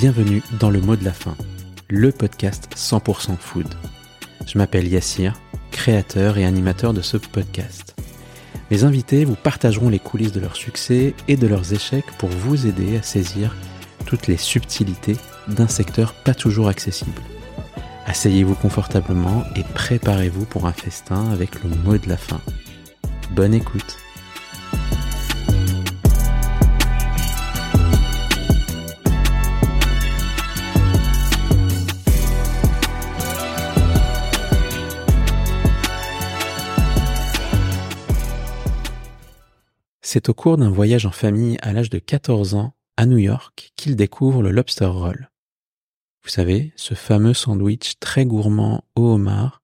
bienvenue dans le mot de la fin, le podcast 100% food. Je m'appelle Yassir, créateur et animateur de ce podcast. Mes invités vous partageront les coulisses de leur succès et de leurs échecs pour vous aider à saisir toutes les subtilités d'un secteur pas toujours accessible. Asseyez-vous confortablement et préparez-vous pour un festin avec le mot de la fin. Bonne écoute. C'est au cours d'un voyage en famille à l'âge de 14 ans à New York qu'il découvre le lobster roll. Vous savez, ce fameux sandwich très gourmand au homard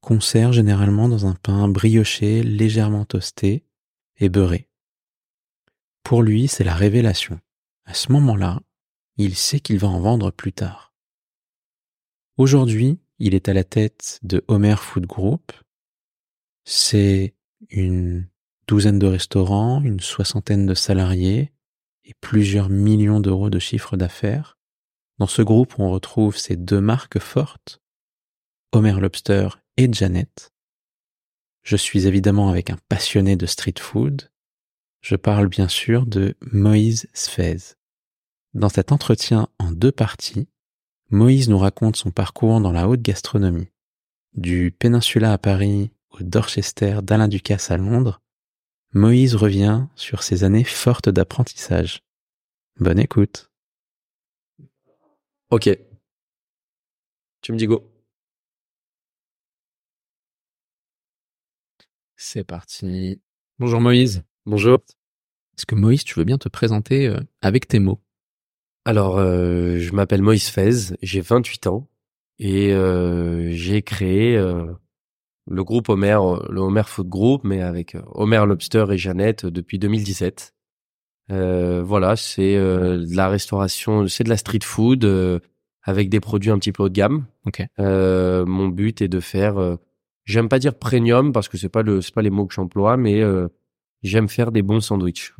qu'on sert généralement dans un pain brioché légèrement toasté et beurré. Pour lui, c'est la révélation. À ce moment-là, il sait qu'il va en vendre plus tard. Aujourd'hui, il est à la tête de Homer Food Group. C'est une douzaine de restaurants, une soixantaine de salariés et plusieurs millions d'euros de chiffre d'affaires. Dans ce groupe, on retrouve ces deux marques fortes, Homer Lobster et Janet. Je suis évidemment avec un passionné de street food. Je parle bien sûr de Moïse Sfez. Dans cet entretien en deux parties, Moïse nous raconte son parcours dans la haute gastronomie, du Peninsula à Paris au Dorchester d'Alain Ducasse à Londres, Moïse revient sur ses années fortes d'apprentissage. Bonne écoute. Ok. Tu me dis go. C'est parti. Bonjour Moïse. Bonjour. Est-ce que Moïse, tu veux bien te présenter euh, avec tes mots? Alors, euh, je m'appelle Moïse Fez, j'ai 28 ans et euh, j'ai créé le groupe Homer, le Homer Food Group, mais avec Homer Lobster et Jeannette depuis 2017. voilà, c'est de la restauration, c'est de la street food avec des produits un petit peu haut de gamme. Ok. mon but est de faire, j'aime pas dire premium parce que c'est pas le, c'est pas les mots que j'emploie, mais j'aime faire des bons sandwichs.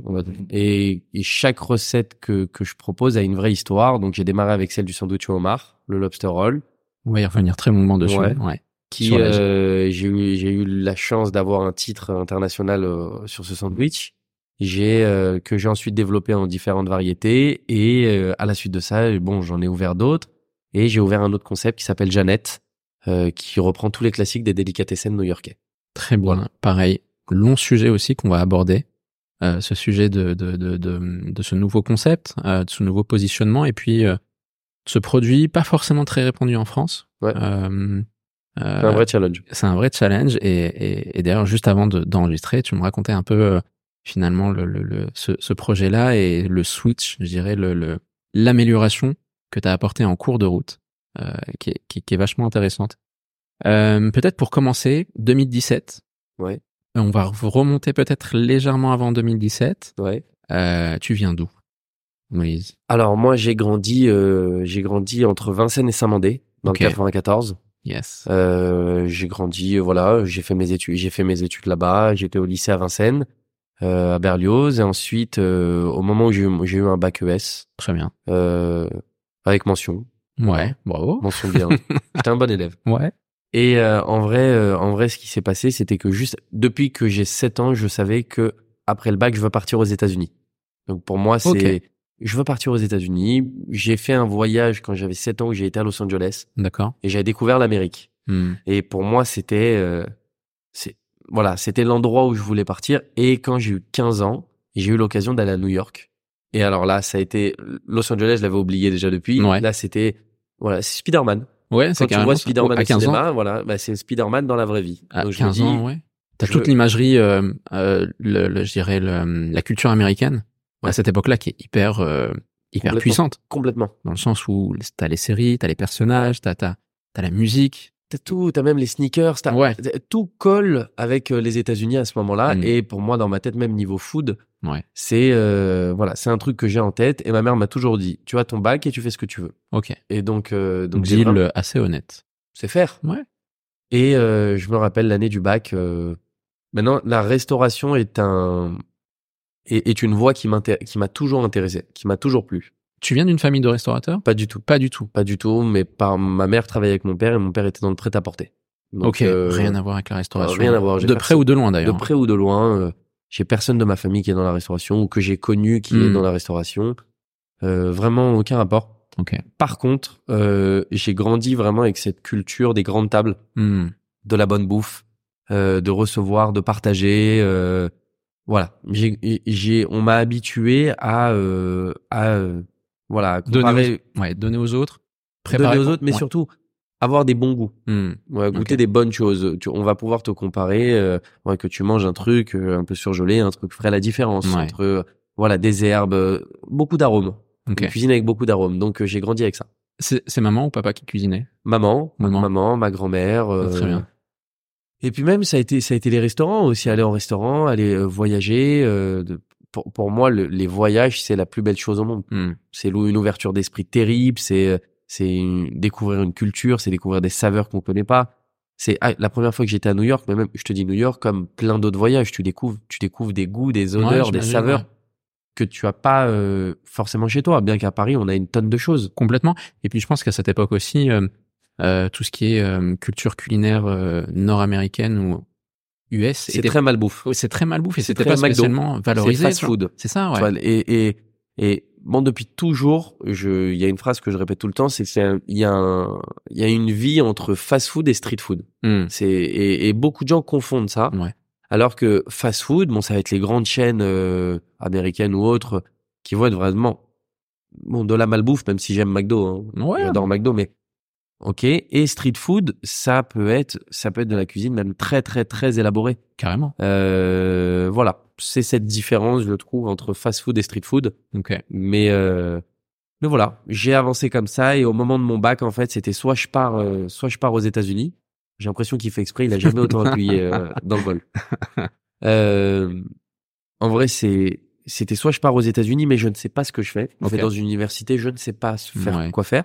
Et, et, chaque recette que, que je propose a une vraie histoire. Donc j'ai démarré avec celle du sandwich au homard, le lobster roll. On va y revenir très longuement dessus. Ouais. Qui euh, j'ai eu j'ai eu la chance d'avoir un titre international euh, sur ce sandwich. J'ai euh, que j'ai ensuite développé en différentes variétés et euh, à la suite de ça, bon, j'en ai ouvert d'autres et j'ai ouvert un autre concept qui s'appelle Jeannette, qui reprend tous les classiques des délicatessen new-yorkais. Très bien. Pareil, long sujet aussi qu'on va aborder. Euh, ce sujet de, de, de, de, de ce nouveau concept, euh, de ce nouveau positionnement, et puis euh, ce produit pas forcément très répandu en France. Ouais. C'est un vrai challenge. C'est un vrai challenge, et, et, et d'ailleurs juste avant d'enregistrer, tu me racontais un peu finalement le, le, le ce, ce projet-là et le switch, je dirais, le l'amélioration que tu as apporté en cours de route, qui est, qui, qui, est vachement intéressante. Peut-être pour commencer, 2017. Ouais. On va remonter peut-être légèrement avant 2017. Ouais. Euh, tu viens d'où, Moïse? Alors moi, j'ai grandi, euh, j'ai grandi entre Vincennes et Saint-Mandé dans le 94. Yes. Euh, j'ai grandi, voilà, j'ai fait mes études, j'ai fait mes études là-bas. J'étais au lycée à Vincennes, euh, à Berlioz, et ensuite, euh, au moment où j'ai eu, eu un bac ES. Très bien. Euh, avec mention. Ouais, bravo. Mention bien. J'étais un bon élève. Ouais. Et euh, en vrai, euh, en vrai, ce qui s'est passé, c'était que juste depuis que j'ai 7 ans, je savais que après le bac, je veux partir aux États-Unis. Donc pour moi, c'est Ok. Je veux partir aux États-Unis. J'ai fait un voyage quand j'avais 7 ans où j'ai été à Los Angeles D'accord. et j'avais découvert l'Amérique. Hmm. Et pour moi, c'était euh, c'est voilà, c'était l'endroit où je voulais partir et quand j'ai eu 15 ans, j'ai eu l'occasion d'aller à New York. Et alors là, ça a été Los Angeles, je l'avais oublié déjà depuis. Ouais. Là, c'était voilà, c'est Spider-Man. Ouais, c'est Quand tu vois. Spider-Man à au 15 cinéma, ans. voilà, bah, c'est Spider-Man dans la vraie vie. À Donc, je me 15 dis, ans, ouais. T'as je toute l'imagerie, euh, euh, le, le- je dirais, le- la culture américaine? À cette époque-là qui est hyper, euh, hyper Complètement. puissante. Complètement. Dans le sens où t'as les séries, t'as les personnages, t'as, t'as, t'as la musique. T'as tout, t'as même les sneakers, t'as, Ouais. tout colle avec euh, les États-Unis à ce moment-là. Mm. Et pour moi, dans ma tête, même niveau food, Ouais. c'est euh, voilà, c'est un truc que j'ai en tête. Et ma mère m'a toujours dit, tu as ton bac et tu fais ce que tu veux. Ok. Et donc, euh, donc Deal vraiment- assez honnête. c'est faire. Ouais. Et euh, je me rappelle l'année du bac. maintenant, la restauration est un est, est une voie qui m'a toujours intéressé, qui m'a toujours plu. Tu viens d'une famille de restaurateurs? Pas du tout. Pas du tout. Pas du tout, mais par ma mère travaillait avec mon père et mon père était dans le prêt-à-porter. Ok, euh, rien à voir avec la restauration. rien à voir, De près ou de loin De d'ailleurs. près ou de loin, euh, j'ai personne de ma famille qui est dans la restauration ou que j'ai connu qui est Hmm. dans la restauration. Euh, vraiment aucun rapport. Ok. Par contre, euh, j'ai grandi vraiment avec cette culture des grandes tables, Hmm. de la bonne bouffe, euh, de recevoir, de partager. Voilà, j'ai, j'ai, on m'a habitué à, euh, à, euh, voilà, Donner comparer, Ouais, donner aux autres. donner Préparer aux autres, mais Ouais. surtout avoir des bons goûts. Hmm. Ouais, goûter des bonnes choses. Tu- on va pouvoir te comparer, euh, ouais, que tu manges un truc euh, un peu surgelé, un truc ferait la différence Ouais. entre euh, voilà des herbes, euh, beaucoup d'arômes. Ok. Une cuisine avec beaucoup d'arômes. Donc j'ai grandi avec ça. C'est maman ou papa qui cuisinait? Maman, Maman. maman, ma grand-mère. Très bien. Et puis même ça a été ça a été les restaurants aussi, aller en restaurant, aller euh, voyager. euh, de- pour, pour moi, le- les voyages c'est la plus belle chose au monde. Hmm. C'est une ouverture d'esprit terrible. C'est euh, c'est découvrir une culture, c'est découvrir des saveurs qu'on connaît pas. C'est ah, la première fois que j'étais à New York, mais même je te dis New York comme plein d'autres voyages, tu découvres tu découvres des goûts, des Ouais, odeurs, des saveurs ouais. que tu as pas euh, forcément chez toi. Bien qu'à Paris, on a une tonne de choses. Complètement. Et puis je pense qu'à cette époque aussi, euh, tout ce qui est euh, culture culinaire euh, nord-américaine ou US, C'est très mal bouffe. C'est très mal bouffé. c'est C'était très pas spécialement C'est valorisé. fast tu vois. food. C'est ça, ouais. Et, et, et bon, depuis toujours, je, il y a une phrase que je répète tout le temps, c'est que c'est un- il y y a une vie entre fast food et street food. Hmm. C'est, et, et beaucoup de gens confondent ça. Ouais. Alors que fast food, bon, ça va être les grandes chaînes euh, américaines ou autres qui vont être vraiment, bon, de la malbouffe, même si j'aime McDo, hein. Ouais. j'adore McDo, mais ok. Et street food, ça peut être, ça peut être de la cuisine même très, très, très élaborée. Carrément. Euh, voilà, c'est cette différence, je trouve, entre fast food et street food. Ok. Mais, euh, mais voilà, j'ai avancé comme ça et au moment de mon bac, en fait, c'était soit je pars, euh, soit je pars aux États-Unis. J'ai l'impression qu'il fait exprès, il a jamais autant appuyé euh, dans le vol. Euh, en vrai, c'est c'était soit je pars aux États-Unis, mais je ne sais pas ce que je fais. Ok. vais dans une université, je ne sais pas faire Ouais. quoi faire.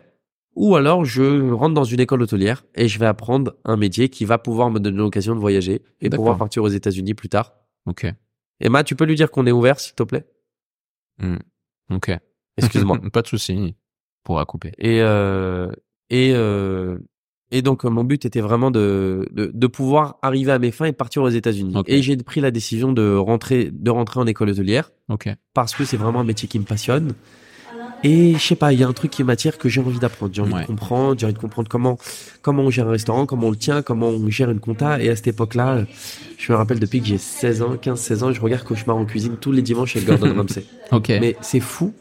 Ou alors je rentre dans une école hôtelière et je vais apprendre un métier qui va pouvoir me donner l'occasion de voyager et pouvoir partir aux États-Unis plus tard. Ok. Emma, tu peux lui dire qu'on est ouvert, s'il te plaît? Ok. Excuse-moi. pas de souci. Pourra couper. Et euh, et euh, et donc euh, mon but était vraiment de, de de pouvoir arriver à mes fins et partir aux États-Unis. Ok. Et j'ai pris la décision de rentrer de rentrer en école hôtelière Ok. parce que c'est vraiment un métier qui me passionne. Et je sais pas, il y a un truc qui m'attire que j'ai envie d'apprendre. J'ai envie Ouais. de comprendre, j'ai envie de comprendre comment comment on gère un restaurant, comment on le tient, comment on gère une compta. Et à cette époque-là, je me rappelle depuis que j'ai 16 ans, 15-16 ans, je regarde Cauchemar en cuisine tous les dimanches chez Gordon Ramsay. Ok. Mais, Mais c'est fou.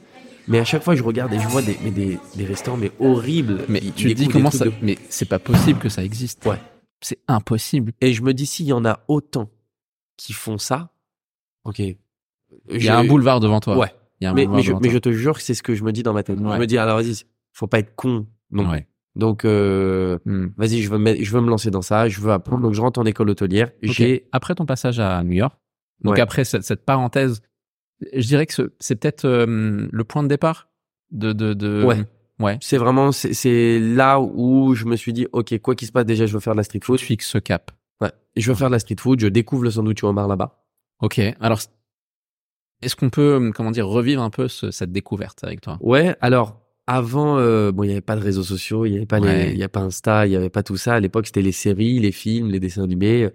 Mais à chaque fois, je regarde et je vois des, mais des, des restaurants mais horribles. Ils tu te dis comment ça de- Mais c'est pas possible que ça existe. Ouais. C'est impossible. Et je me dis, s'il y en a autant qui font ça, ok. Il y a un boulevard devant toi. Ouais. Il y a un Mais, je, mais je te jure que c'est ce que je me dis dans ma tête. Ouais. Je me dis, alors vas-y, faut pas être con. Non. Ouais. Donc, euh, Hmm. vas-y, je veux, me, je veux me lancer dans ça. Je veux apprendre. Donc, je rentre en école hôtelière. Ok. J'ai, Après ton passage à New York, donc Ouais. après cette, cette parenthèse, je dirais que ce- c'est peut-être euh, le point de départ de de, de... Ouais. ouais. c'est vraiment, c'est, là où je me suis dit, ok, quoi qu'il se passe, déjà, je veux faire de la street food. fixes ce cap. Ouais. Je veux faire de la street food. Je découvre le sandwich au homard là-bas. Ok. Alors, est-ce qu'on peut, comment dire, revivre un peu ce- cette découverte avec toi? Ouais, alors avant, euh, bon, il y avait pas de réseaux sociaux, il y avait pas Ouais. les, il y a pas Insta, il y avait pas tout ça. À l'époque, c'était les séries, les films, les dessins animés, euh,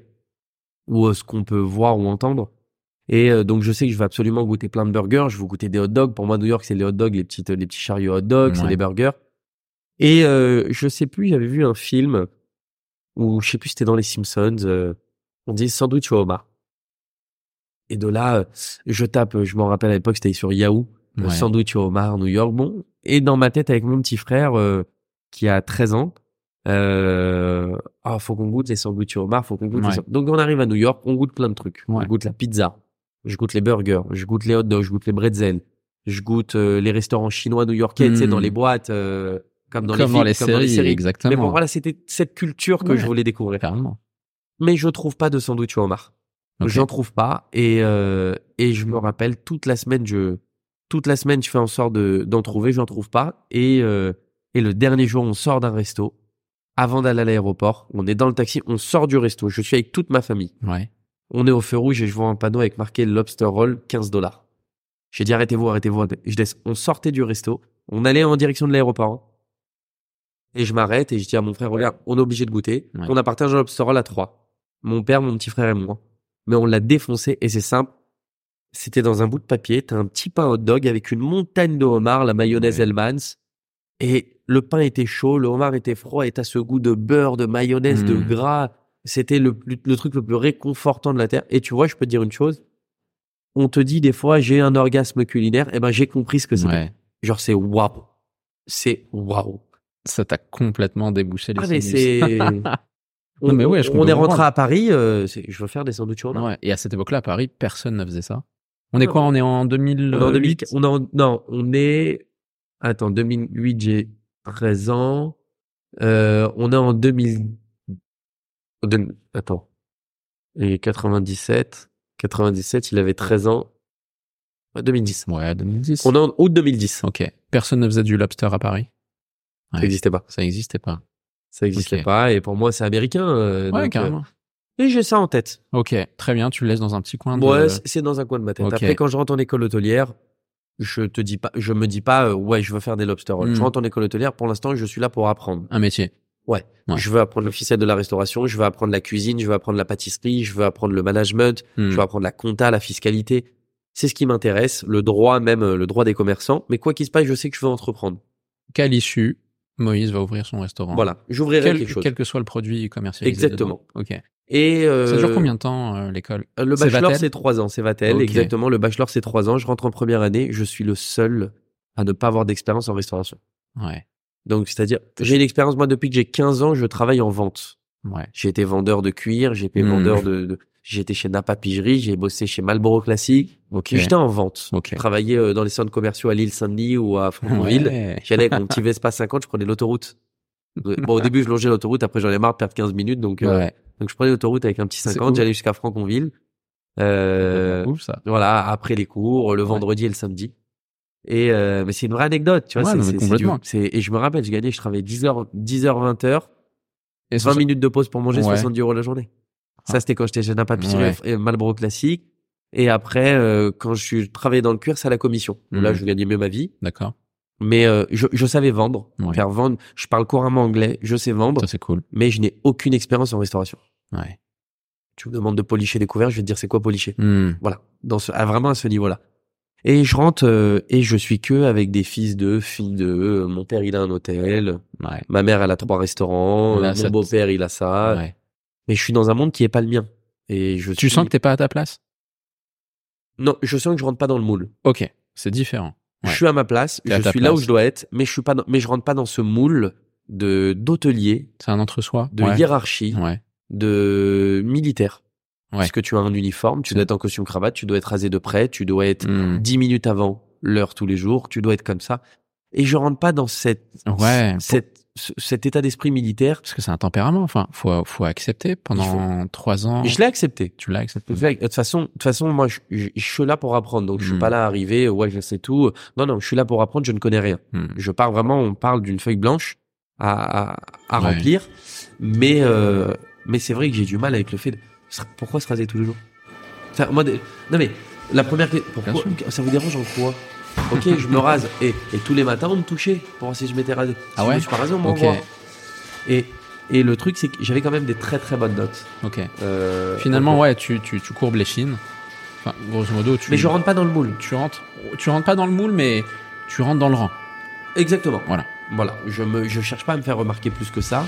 ou euh, ce qu'on peut voir ou entendre. Et euh, donc, je sais que je vais absolument goûter plein de burgers. Je veux goûter des hot dogs. Pour moi, New York, c'est les hot dogs, les petites, les petits chariots hot dogs, c'est les burgers. Et euh, je sais plus, j'avais vu un film où je sais plus, c'était dans les Simpsons. euh, on dit sandwich au homard. Et de là, euh, je tape, je m'en rappelle à l'époque, c'était sur Yahoo. Euh, Ouais. sandwich au homard, New York. Bon, et dans ma tête avec mon petit frère euh, qui a 13 ans, euh, ah, faut qu'on goûte les sandwichs au homard, faut qu'on goûte. les Ouais. sand- Donc on arrive à New York, on goûte plein de trucs. Ouais. Je goûte la pizza, je goûte les burgers, je goûte les hot dogs, je goûte les bretzels, je goûte euh, les restaurants chinois new-yorkais, tu sais, dans les boîtes, euh, comme dans Comme les dans films, les comme dans les séries, séries. exactement. Mais bon, voilà, c'était cette culture que Ouais. je voulais découvrir. Carrément. Mais je trouve pas de sandwich au homard. Ok. J'en trouve pas et euh, et je me rappelle toute la semaine je toute la semaine je fais en sorte de d'en trouver, j'en trouve pas et euh, et le dernier jour on sort d'un resto avant d'aller à l'aéroport, on est dans le taxi, on sort du resto, je suis avec toute ma famille. Ouais. On est au feu rouge et je vois un panneau avec marqué lobster roll 15 dollars. J'ai dit arrêtez-vous, arrêtez-vous. arrêtez- Je laisse on sortait du resto, On allait en direction de l'aéroport. hein. Et je m'arrête et je dis à mon frère, regarde, on est obligé de goûter. Ouais. On a partagé un lobster roll à trois. Mon père, mon petit frère et moi. Mais on l'a défoncé et c'est simple. C'était dans un bout de papier. T'as un petit pain hot dog avec une montagne de homard, la mayonnaise Ouais. Hellmann's. Et le pain était chaud, le homard était froid et t'as ce goût de beurre, de mayonnaise, de Mm. gras. C'était le, truc le plus réconfortant de la terre. Et tu vois, je peux te dire une chose. On te dit des fois, j'ai un orgasme culinaire. Et ben, j'ai compris ce que c'était. Ouais. Genre, c'est waouh. C'est waouh. Ça t'a complètement débouché les Ah, mais. c'est. Non, mais ouais, je on comprends est rentré à Paris. euh, c'est- je veux faire des sandwichs au. Ouais. Et à cette époque-là, à Paris, personne ne faisait ça. On est quoi On est en 2000 On est en 2000, on est en- non, on est, attends, 2008, j'ai 13 ans. Euh, on est en 2000, de- attends. Et 97, 97, il avait 13 ans. Ouais, 2010. Ouais, 2010. On est en août 2010. Ok. Personne ne faisait du lobster à Paris? Ça n'existait pas. Ça n'existait pas. Ça n'existait pas. Et pour moi, c'est américain. euh, Ouais, donc, carrément. euh, et j'ai ça en tête. Ok, très bien. Tu le laisses dans un petit coin. De... Ouais, c'est- dans un coin de ma tête. Après, quand je rentre en école hôtelière, je te dis pas, je me dis pas, euh, ouais, je veux faire des lobster rolls. Mm. Je rentre en école hôtelière. Pour l'instant, je suis là pour apprendre. Un métier. Ouais. Je veux apprendre le ficelle de la restauration, je veux apprendre la cuisine, je veux apprendre la pâtisserie, je veux apprendre le management, Hmm. je veux apprendre la compta, la fiscalité. C'est ce qui m'intéresse, le droit même, euh, le droit des commerçants. Mais quoi qu'il se passe, je sais que je veux entreprendre. Qu'à l'issue, Moïse va ouvrir son restaurant. Voilà, j'ouvrirai Quel, quelque chose. quel que soit le produit commercialisé. Exactement. dedans. Ok. Et euh, Ça dure combien de temps euh, l'école? Le bachelor, c'est trois ans, c'est Vatel, exactement. Le bachelor, c'est trois ans. Je rentre en première année, je suis le seul à ne pas avoir d'expérience en restauration. Ouais. Donc, c'est-à-dire, j'ai une expérience, moi, depuis que j'ai 15 ans, je travaille en vente. Ouais. J'ai été vendeur de cuir, j'ai été Hmm. vendeur de, de- été chez Napa Pigerie, j'ai bossé chez Marlboro Classique. Ok. J'étais en vente. Ok. Je travaillais euh, dans les centres commerciaux à l'île Saint-Denis ou à Franconville. Ouais. J'allais avec mon petit Vespa 50, je prenais l'autoroute. Bon, au début, je longeais l'autoroute, après j'en ai marre de perdre 15 minutes, donc, euh, donc je prenais l'autoroute avec un petit C'est 50, ouf. j'allais jusqu'à Franconville. Euh, Ouf, ça. voilà, après les cours, le vendredi et le samedi. Et euh, mais c'est une vraie anecdote, tu vois. Ouais, c'est- et je me rappelle, je gagnais, je travaillais 10 heures, 10 heures, 20 heures, Et 20 ce- minutes de pause pour manger, Ouais. 70 euros la journée. Ah. Ça, c'était quand j'étais chez Napa Pigerie Ouais. et Marlboro Classique. Et après, euh, quand je suis travaillé dans le cuir, c'est à la commission. Là, Mhm. je gagnais mieux ma vie. D'accord. Mais euh, je, je savais vendre, Ouais. faire vendre. Je parle couramment anglais, je sais vendre, Ça, c'est cool. mais je n'ai aucune expérience en restauration. Ouais. Tu me demandes de policher des couverts, je vais te dire c'est quoi policher? Hmm. Voilà, dans ce, à vraiment à ce niveau-là. Et je rentre euh, et je suis que avec des fils de, filles de. euh, Mon père il a un hôtel, Ouais. ma mère elle a trois restaurants, Là, mon beau-père il a ça. Ouais. Mais je suis dans un monde qui est pas le mien. Et je Tu suis- sens que t'es pas à ta place? Non, je sens que je rentre pas dans le moule. Ok. C'est différent. Ouais. Je suis à ma place, je suis là où je dois être, mais je suis pas, dans- mais je rentre pas dans ce moule de d'hôtelier, C'est un entre-soi. de ouais. hiérarchie, Ouais. de militaire. Ouais. Parce que tu as un uniforme, tu dois être en costume cravate, tu dois être rasé de près, tu dois être Hmm. 10 minutes avant l'heure tous les jours, tu dois être comme ça. Et je rentre pas dans cette, Ouais. cette, ce- cet état d'esprit militaire. Parce que c'est un tempérament. Enfin, faut, faut accepter pendant trois ans. Je l'ai accepté. Tu l'as accepté. De toute façon, de toute façon, moi, je, je- je suis là pour apprendre. Donc, je suis Mm. pas là à arriver, ouais, je sais tout. Non, non, je suis là pour apprendre, je ne connais rien. Hmm. Je pars vraiment, on parle d'une feuille blanche à, à, à Ouais. remplir. Mais, euh, mais c'est vrai que j'ai du mal avec le fait de, pourquoi se raser tous les jours? Ça, moi, de- non, mais, la première, pourquoi, ça vous dérange en quoi? Ok, je me rase. Et, et tous les matins, on me touchait pour voir si je m'étais rasé. Si Ah je ouais me suis pas rasé, on m'envoie. Et, et le truc, c'est que j'avais quand même des très très bonnes notes. Ok. Euh, Finalement, en- ouais, tu, tu, tu courbes les chines. Enfin, grosso modo, tu. Mais je rentre pas dans le moule. Tu rentres, tu rentres pas dans le moule, mais tu rentres dans le rang. Exactement. Voilà. Voilà. Je me, je cherche pas à me faire remarquer plus que ça.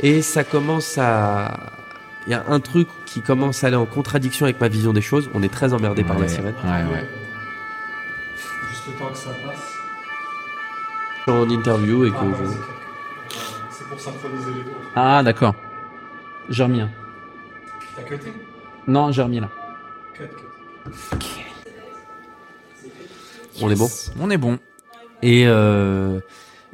Et ça commence à, il y a un truc qui commence à aller en contradiction avec ma vision des choses. On est très emmerdé par la sirène. Ouais, ouais. Juste le temps que ça passe. En interview et que Ah, je... c'est pour synchroniser les deux. Ah, d'accord. J'ai remis un. T'as cuté? Non, j'ai remis là. Cut, cut. on est bon. On est bon. Et euh,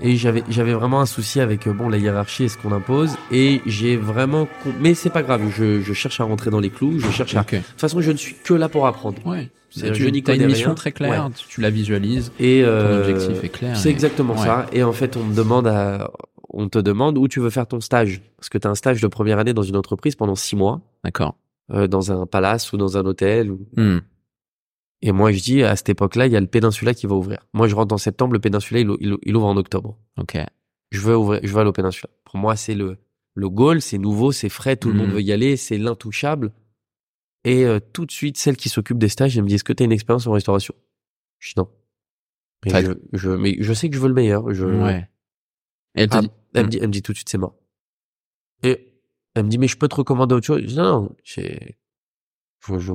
et j'avais j'avais vraiment un souci avec euh, bon la hiérarchie et ce qu'on impose. Et j'ai vraiment, mais c'est pas grave. Je, je cherche à rentrer dans les clous. Je cherche à. De toute façon, je ne suis que là pour apprendre. Ouais. C'est- tu je n'y as une mission rien. très claire, tu, tu la visualises. Et Ton euh, objectif est clair. C'est et- exactement ouais. ça. Et en fait, on me demande à, on te demande où tu veux faire ton stage. Parce que tu as un stage de première année dans une entreprise pendant six mois, D'accord. euh, dans un palace ou dans un hôtel. ou- Hmm. Et moi, je dis, à cette époque-là, il y a le Péninsula qui va ouvrir. Moi, je rentre en septembre, le Péninsula, il, il- il ouvre en octobre. Ok. Je veux ouvrir, je veux aller au Péninsula. Pour moi, c'est le, le goal, c'est nouveau, c'est frais, tout le monde veut y aller, c'est l'intouchable. Et euh, tout de suite, celle qui s'occupe des stages, elle me dit, est-ce que tu as une expérience en restauration? Je dis non. Mais je, je, mais je sais que je veux le meilleur. Je, Ouais. Et elle te Ah, dit, elle, Mm. me dit, elle me dit tout de suite, c'est mort. Et elle me dit, mais je peux te recommander autre chose? Je dis, non, non, je, je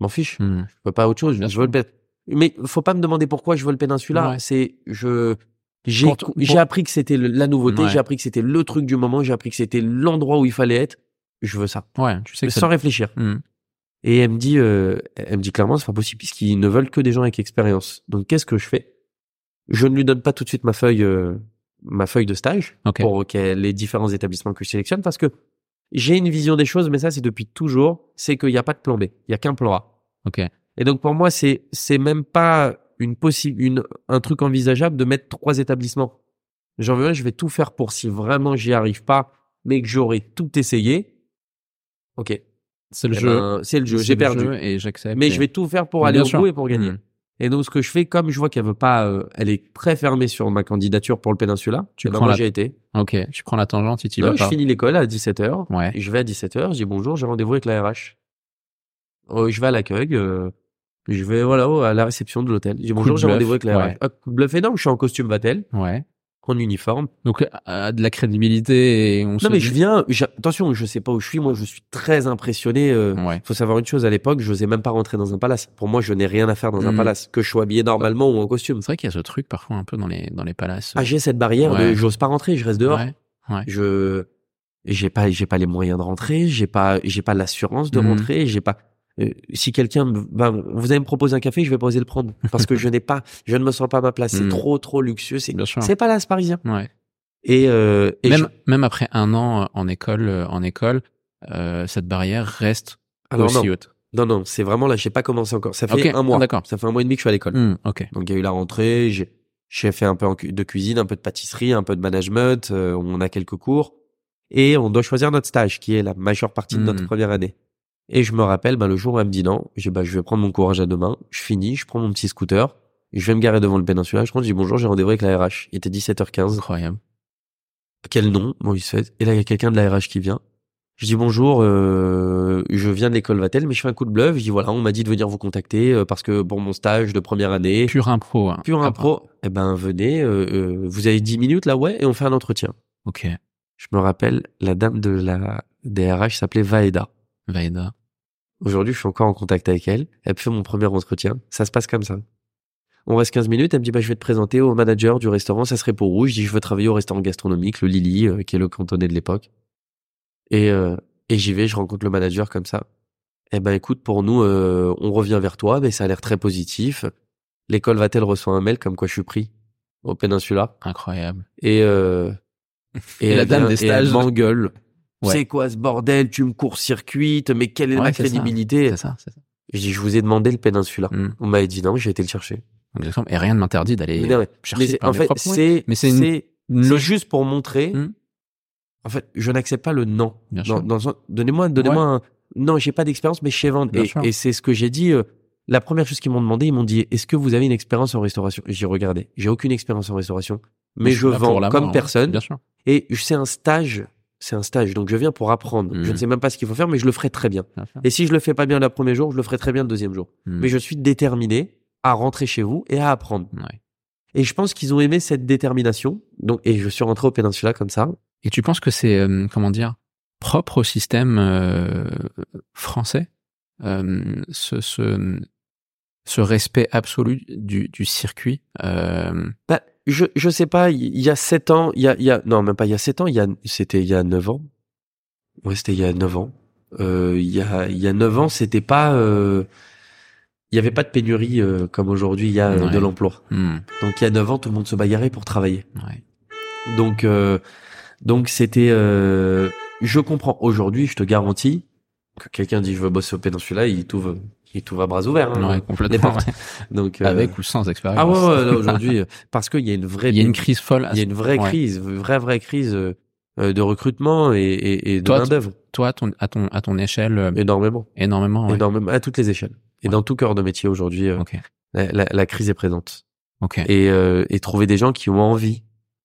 m'en fiche. Hmm. Je veux pas autre chose. Bien je veux le Mais faut pas me demander pourquoi je veux le Péninsula. Ouais. C'est, je, j'ai, Pour j'ai appris que c'était la nouveauté. Ouais. J'ai appris que c'était le truc du moment. J'ai appris que c'était l'endroit où il fallait être. Je veux ça. Ouais, tu sais que. Sans réfléchir. Hmm. Et elle me dit, euh, elle me dit clairement, c'est pas possible puisqu'ils ne veulent que des gens avec expérience. Donc, qu'est-ce que je fais? Je ne lui donne pas tout de suite ma feuille, euh, ma feuille de stage pour qu'elle- les différents établissements que je sélectionne parce que j'ai une vision des choses, mais ça, c'est depuis toujours. C'est qu'il n'y a pas de plan B. Il y a qu'un plan A. Ok. Et donc, pour moi, c'est, c'est même pas une possible, une, un truc envisageable de mettre trois établissements. J'en veux un, je vais tout faire pour si vraiment j'y arrive pas, mais que j'aurai tout essayé. Ok. C'est le Eh jeu. ben, c'est le jeu. J'ai perdu. jeu et j'accepte. Mais et- je vais tout faire pour aller au bout et pour gagner. Hmm. Et donc, ce que je fais, comme je vois qu'elle veut pas, euh, elle est très fermée sur ma candidature pour le Péninsula, Tu prends la- j'ai été. Ok. Tu prends la tangente, tu y Non, vas je pas. finis l'école à 17h. Ouais. Je vais à 17h, je dis bonjour, j'ai rendez-vous avec la RH. Euh, je vais à l'accueil, euh, je vais voilà à la réception de l'hôtel. Je dis bonjour, j'ai rendez-vous avec la RH. ouais. Ah, coup de bluff énorme, je suis en costume Vatel, Ouais. En uniforme. Donc, euh, de la crédibilité et on se Non mais dit- je viens, attention, je sais pas où je suis, moi je suis très impressionné. euh, Ouais. faut savoir une chose, à l'époque, je n'osais même pas rentrer dans un palace. Pour moi, je n'ai rien à faire dans un Mhm. palace, que je sois habillé normalement ou en costume. C'est vrai qu'il y a ce truc parfois un peu dans les, dans les palaces. Ah, j'ai cette barrière de Ouais. j'ose pas rentrer, je reste dehors. Ouais. Ouais. Je j'ai pas j'ai pas les moyens de rentrer, j'ai pas j'ai pas l'assurance de Mhm. rentrer, j'ai pas euh, si quelqu'un me- ben, vous allez me proposer un café, je vais pas oser le prendre parce que je n'ai pas je ne me sens pas à ma place, c'est Mhm. trop trop luxueux, c'est c'est pas l'as parisien. Ouais. Et, euh, et même, je- même après un an euh, en école, euh, en école, euh, cette barrière reste alors aussi non, haute. non non, c'est vraiment là, j'ai pas commencé encore. Ça fait un mois. d'accord. Ça fait un mois et demi que je suis à l'école. Hmm, ok. Donc il y a eu la rentrée, j'ai j'ai fait un peu de cuisine, un peu de pâtisserie, un peu de management, euh, on a quelques cours et on doit choisir notre stage qui est la majeure partie de notre Mhm. première année. Et je me rappelle, ben, le jour où elle me dit non, j'ai bah, je vais prendre mon courage à deux mains, je finis, je prends mon petit scooter, je vais me garer devant le péninsula, je rentre, je dis bonjour, j'ai rendez-vous avec la RH. Il était 17h15. Incroyable. Quel nom Bon, il se fait. Et là, il y a quelqu'un de la RH qui vient. Je dis bonjour, euh, je viens de l'école Vatel, mais je fais un coup de bluff. Je dis voilà, on m'a dit de venir vous contacter euh, parce que pour mon stage de première année, Pur impro. Hein. pur Ah, impro, eh ben venez, euh, euh, vous avez 10 minutes là, ouais, et on fait un entretien. Ok. Je me rappelle, la dame de la DRH s'appelait Vaeda. Vaida. Aujourd'hui, je suis encore en contact avec elle. Elle fait mon premier entretien. Ça se passe comme ça. On reste 15 minutes. Elle me dit, bah, je vais te présenter au manager du restaurant. Ça serait pour où? Je dis, je veux travailler au restaurant gastronomique, le Lily, euh, qui est le cantonné de l'époque. Et, euh, et j'y vais, je rencontre le manager comme ça. Eh ben, écoute, pour nous, euh, on revient vers toi, mais ça a l'air très positif. L'école va-t-elle reçoit un mail comme quoi je suis pris au péninsula? Incroyable. Et, euh, Et la dame des stages. m'engueule. Ouais. C'est quoi ce bordel? Tu me court-circuites, mais quelle est Ouais, ma ça. crédibilité? C'est ça, c'est ça. Je dis, je vous ai demandé le péninsula. Hmm. On m'avait dit non, j'ai été le chercher. Exactement. Et rien ne m'interdit d'aller chercher mais c'est- par en mes fait, c'est, Mais c'est une- juste pour montrer. Hmm. En fait, je n'accepte pas le non. Dans, dans donnez-moi, donnez-moi un, non, j'ai pas d'expérience, mais je sais vendre. Bien Et, et c'est ce que j'ai dit, euh, la première chose qu'ils m'ont demandé, ils m'ont dit, est-ce que vous avez une expérience en restauration? J'ai regardé. J'ai aucune expérience en restauration, mais je vends comme hein. personne. Bien sûr. Et c'est un stage. C'est un stage. Donc je viens pour apprendre. Je ne sais même pas ce qu'il faut faire, mais je le ferai très bien. Et si je le fais pas bien le premier jour, je le ferai très bien le deuxième jour. Hmm. Mais je suis déterminé à rentrer chez vous et à apprendre. Ouais. Et je pense qu'ils ont aimé cette détermination. Donc, et je suis rentré au Péninsula comme ça. Et tu penses que c'est, euh, comment dire, propre au système euh, français, euh, ce, ce, ce respect absolu du, du circuit Bah, je, je sais pas, il y a sept ans, il y a, il y a, non, même pas il y a sept ans, il y a, c'était il y a neuf ans. Ouais, c'était il y a neuf ans. Euh, il y a, il y a neuf ans, c'était pas, euh, il y avait pas de pénurie euh, comme aujourd'hui il y a euh, Ouais. de l'emploi. hmm, Donc il y a neuf ans, tout le monde se bagarrait pour travailler. ouais. Donc, euh, donc c'était, euh, je comprends. Aujourd'hui, je te garantis que quelqu'un dit je veux bosser au péninsula, il t'ouvre, il t'ouvre à bras ouverts. hein. Ouais, complètement. Ouais. Donc, euh, Avec ou sans expérience. ah ouais, ouais, aujourd'hui, euh, parce qu'il y a une vraie, Il y a une crise folle. il y a une vraie crise, vraie vraie crise euh, euh, de recrutement et, et, et de main d'œuvre, Toi, ton, à ton, à ton échelle, énormément, énormément. énormément, à toutes les échelles. Et dans tout cœur de métier aujourd'hui, euh, Ok. la, la- la crise est présente. Ok. Et, euh, et trouver des gens qui ont envie.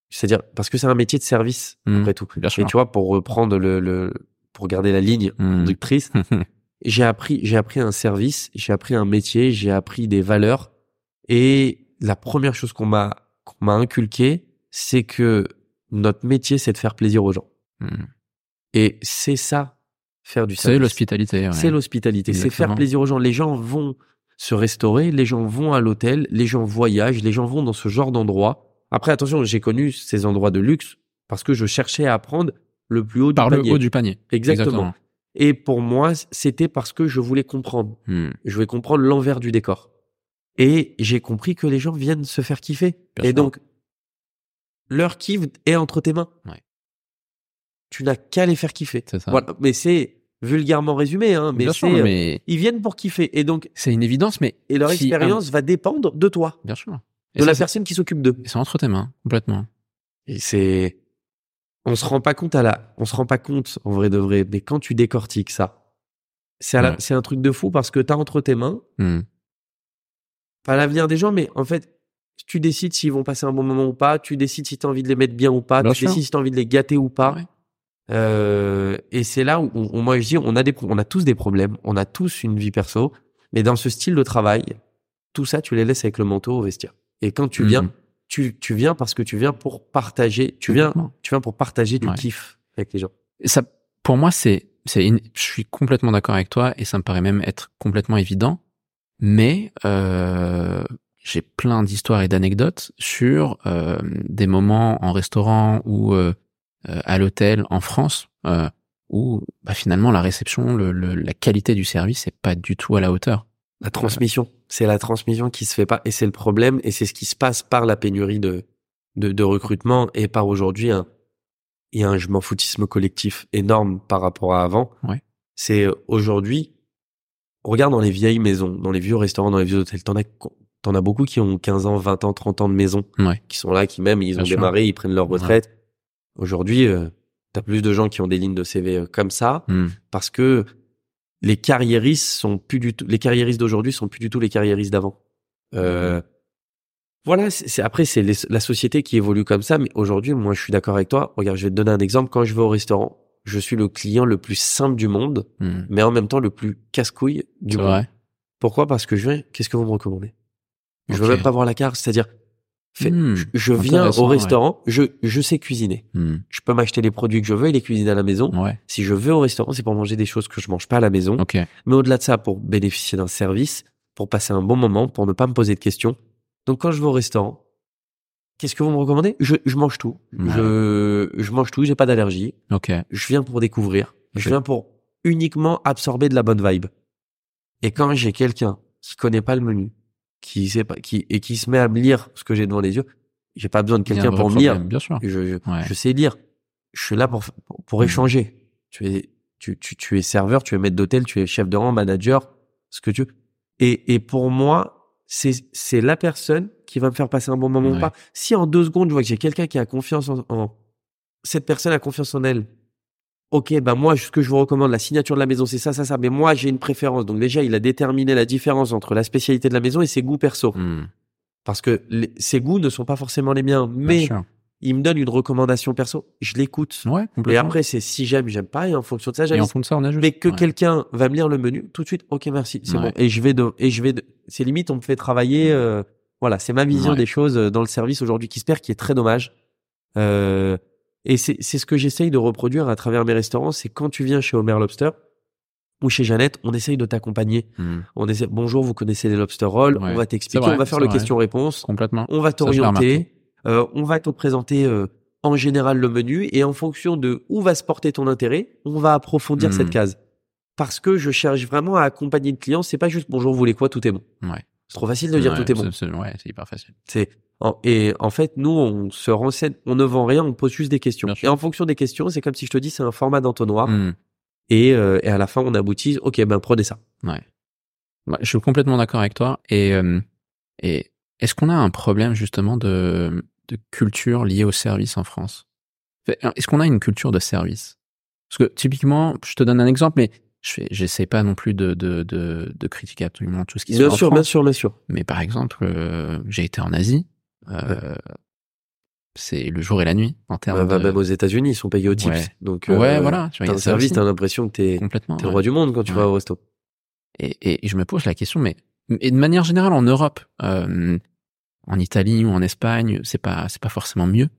C'est-à-dire, parce que c'est un métier de service, Mm. après tout. Bien Et sûr. tu vois, pour reprendre le, le pour garder la ligne Mm. conductrice, j'ai appris, j'ai appris un service, j'ai appris un métier, j'ai appris des valeurs. Et la première chose qu'on m'a, qu'on m'a inculqué, c'est que notre métier, c'est de faire plaisir aux gens. Mm. Et c'est ça, faire du C'est service. l'hospitalité. ouais. C'est l'hospitalité. C'est faire plaisir aux gens. Les gens vont se restaurer, les gens vont à l'hôtel, les gens voyagent, les gens vont dans ce genre d'endroit. Après, attention, j'ai connu ces endroits de luxe parce que je cherchais à prendre le plus haut du Par le panier. haut du panier. Exactement. Et pour moi, c'était parce que je voulais comprendre. Mm. Je voulais comprendre l'envers du décor. Et j'ai compris que les gens viennent se faire kiffer. Et donc, leur kiff est entre tes mains. Ouais. Tu n'as qu'à les faire kiffer. C'est ça. Voilà. Mais c'est vulgairement résumé, hein. Mais sûr, c'est, mais ils viennent pour kiffer. Et donc, c'est une évidence, mais et leur Si expérience va dépendre de toi, bien sûr. Et de ça, la personne qui s'occupe d'eux. C'est entre tes mains, complètement. Et c'est, on se rend pas compte à la, on se rend pas compte en vrai de vrai, mais quand tu décortiques ça, c'est Ouais. un truc de fou parce que t'as entre tes mains Mm. pas l'avenir des gens, mais en fait, tu décides s'ils vont passer un bon moment ou pas, tu décides si tu as envie de les mettre bien ou pas, Bien tu sûr. décides si tu as envie de les gâter ou pas. Ouais. Euh, et c'est là où, moi je dis, on a des, on a tous des problèmes, on a tous une vie perso, mais dans ce style de travail, tout ça, tu les laisses avec le manteau au vestiaire. Et quand tu viens, Mhm. Tu, tu viens parce que tu viens pour partager, tu viens, tu viens pour partager du Ouais. kiff avec les gens. Ça, pour moi, c'est, c'est, une- je suis complètement d'accord avec toi et ça me paraît même être complètement évident. Mais euh, j'ai plein d'histoires et d'anecdotes sur euh, des moments en restaurant ou euh, à l'hôtel en France euh, où bah, finalement la réception, le, le- la qualité du service est pas du tout à la hauteur. La transmission, c'est la transmission qui se fait pas, et c'est le problème, et c'est ce qui se passe par la pénurie de, de, de recrutement et par aujourd'hui un, il y a un je m'en foutisme collectif énorme par rapport à avant. Ouais. C'est euh, aujourd'hui, regarde dans les vieilles maisons, dans les vieux restaurants, dans les vieux hôtels, t'en as, t'en as beaucoup qui ont 15 ans, 20 ans, 30 ans de maison, Ouais. qui sont là, qui même, ils Bien ont sûr. démarré, ils prennent leur Ouais. retraite. Aujourd'hui, euh, t'as plus de gens qui ont des lignes de CV euh, comme ça Hmm. parce que les carriéristes sont plus du tout les carriéristes d'aujourd'hui sont plus du tout les carriéristes d'avant. Euh, voilà, c'est après c'est la société qui évolue comme ça, mais aujourd'hui, moi, je suis d'accord avec toi. Regarde, je vais te donner un exemple. Quand je vais au restaurant, je suis le client le plus simple du monde, Hmm. mais en même temps le plus casse-couille du monde. vrai. Pourquoi? Parce que je viens. Qu'est-ce que vous me recommandez? Je veux Ok. même pas voir la carte. C'est-à-dire, fait- Hmm. je, je viens au ouais. restaurant, je je sais cuisiner. Hmm. Je peux m'acheter les produits que je veux et les cuisiner à la maison. Ouais. Si je vais au restaurant, c'est pour manger des choses que je mange pas à la maison. Ok. Mais au-delà de ça, pour bénéficier d'un service, pour passer un bon moment, pour ne pas me poser de questions. Donc quand je vais au restaurant, qu'est-ce que vous me recommandez? Je, je mange tout. Ouais. Je, je mange tout, j'ai pas d'allergie. Ok. Je viens pour découvrir. Je viens pour uniquement absorber de la bonne vibe. Et quand j'ai quelqu'un qui connaît pas le menu, qui sait pas, qui, et qui se met à me lire ce que j'ai devant les yeux, j'ai pas besoin de quelqu'un pour me lire. Bien sûr. Je, je, Ouais. je sais lire. Je suis là pour, pour, pour Mhm. échanger. Tu es, tu, tu, tu es serveur, tu es maître d'hôtel, tu es chef de rang, manager, ce que tu veux. Et, et pour moi, c'est, c'est la personne qui va me faire passer un bon moment ou pas. Si en deux secondes, je vois que j'ai quelqu'un qui a confiance en, en- cette personne a confiance en elle. Ok, bah moi, ce que je vous recommande, la signature de la maison, c'est ça, ça, ça. Mais moi, j'ai une préférence. Donc déjà, il a déterminé la différence entre la spécialité de la maison et ses goûts perso. Hmm. Parce que les- ses goûts ne sont pas forcément les miens. Mais il me donne une recommandation perso, je l'écoute. Ouais, complètement. Et après, c'est si j'aime, j'aime pas, et en fonction de ça, Et j'aime. en fond de ça, on. Mais que Ouais. quelqu'un va me lire le menu, tout de suite, ok, merci, c'est Ouais. bon. Et je vais de, et je vais de, c'est limite, on me fait travailler, euh, voilà, c'est ma vision des choses euh, dans le service aujourd'hui qui se perd, qui est très dommage. Euh, et c'est, ce que j'essaye de reproduire à travers mes restaurants, c'est quand tu viens chez Homer Lobster ou chez Jeannette, on essaye de t'accompagner. Hmm. On essaie, bonjour, vous connaissez les lobster rolls, Ouais. on va t'expliquer, on va faire le question-réponse, Complètement. on va t'orienter, euh, on va te présenter euh, en général le menu et en fonction de où va se porter ton intérêt, on va approfondir Hmm. cette case. Parce que je cherche vraiment à accompagner le client, c'est pas juste bonjour, vous voulez quoi, tout est bon. Ouais. C'est trop facile de dire Ouais, tout est bon. c'est- Ouais, c'est hyper facile. C'est et en fait, nous, on se renseigne, on ne vend rien, on pose juste des questions. Et en fonction des questions, c'est comme si je te dis, c'est un format d'entonnoir. Hmm. Et, euh, et à la fin, on aboutit, ok, ben prenez ça. Ouais. Ouais, je suis complètement d'accord avec toi. Et, euh, et est-ce qu'on a un problème justement de, de culture liée au service en France? Est-ce qu'on a une culture de service? Parce que typiquement, je te donne un exemple, mais je fais, j'essaie pas non plus de, de, de, de critiquer absolument tout ce qui se Bien fait en sûr, bien sûr, bien sûr. Mais par exemple, euh, j'ai été en Asie. Euh, C'est le jour et la nuit en termes Bah, bah, de... Même aux États-Unis, ils sont payés au tips. Ouais. Donc, Ouais, euh, voilà. Tu vois, il y T'as a un service, t'as l'impression que t'es complètement. t'es le ouais. roi du monde quand tu vas au resto. Et, et, et je me pose la question, mais et de manière générale en Europe, euh, en Italie ou en Espagne, c'est pas c'est pas forcément mieux.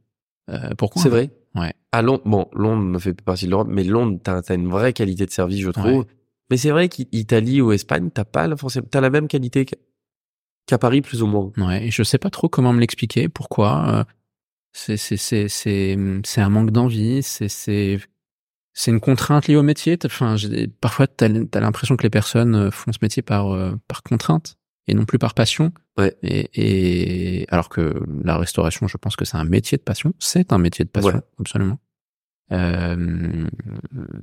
Euh, pourquoi C'est vrai. Ouais. À Londres, bon, Londres ne fait pas partie de l'Europe, mais Londres, t'as as une vraie qualité de service, je trouve. Ouais. Mais c'est vrai qu'Italie ou Espagne, t'as pas la, forcément, t'as la même qualité qu'à Paris, plus ou moins. Ouais, et je sais pas trop comment me l'expliquer. Pourquoi euh, C'est c'est c'est c'est c'est un manque d'envie. C'est c'est c'est une contrainte liée au métier. Enfin, parfois t'as as, l'impression que les personnes euh, font ce métier par euh, par contrainte et non plus par passion. Ouais. Et, et alors que la restauration, je pense que c'est un métier de passion. C'est un métier de passion, Ouais. absolument. Euh,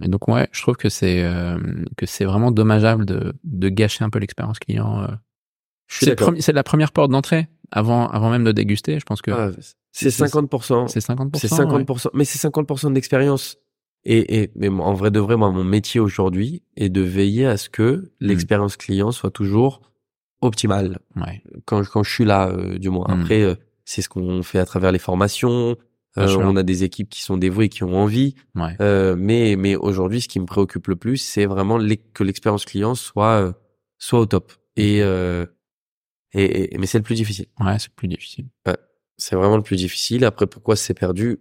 et donc ouais, je trouve que c'est euh, que c'est vraiment dommageable de de gâcher un peu l'expérience client. euh, c'est la première porte d'entrée avant, avant même de déguster. Je pense que Ah, c'est c'est- 50%. c'est 50%. C'est ouais. 50%. Mais c'est 50% d'expérience. Et, et, mais en vrai de vrai, moi, mon métier aujourd'hui est de veiller à ce que l'expérience client soit toujours optimale. Ouais. quand, quand je suis là, euh, du moins. Mm. Après, euh, c'est ce qu'on fait à travers les formations. Euh, on a des équipes qui sont dévouées, qui ont envie. Ouais. Euh, mais mais aujourd'hui, ce qui me préoccupe le plus, c'est vraiment l'e- que l'expérience client soit euh, soit au top. Et, euh, et, et- mais c'est le plus difficile. Ouais, c'est plus difficile. C'est vraiment le plus difficile. Après, pourquoi c'est perdu?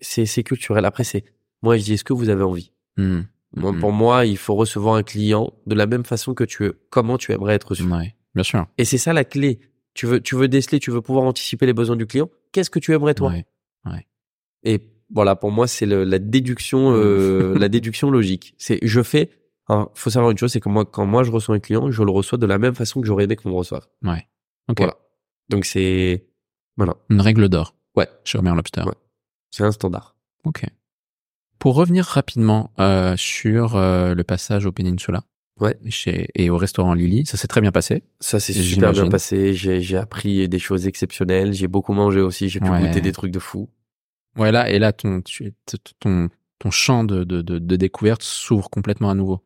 C'est c'est culturel. Après, c'est moi, je dis, est-ce que vous avez envie? Hmm. Moi, Mhm. Pour moi, il faut recevoir un client de la même façon que tu comment tu aimerais être reçu? Ouais, bien sûr. Et c'est ça la clé. Tu veux, tu veux déceler, tu veux pouvoir anticiper les besoins du client. Qu'est-ce que tu aimerais toi? Ouais. Et voilà, pour moi, c'est la déduction, euh, la déduction logique. C'est, je fais. Alors, faut savoir une chose, c'est que moi, quand moi je reçois un client, je le reçois de la même façon que j'aurais aimé qu'on me reçoive. Ouais. Ok. Voilà. Donc c'est, voilà, Une règle d'or. Ouais. Chez Homer Lobster. Ouais. c'est un standard. Ok. Pour revenir rapidement euh, sur euh, le passage au Peninsula. Ouais. Chez, et au restaurant Lily, ça s'est très bien passé. Ça s'est super bien passé. J'ai, j'ai appris des choses exceptionnelles. J'ai beaucoup mangé aussi. J'ai pu Ouais. goûter des trucs de fou. Ouais, là, et là, ton, tu, ton, ton champ de, de, de, de découverte s'ouvre complètement à nouveau.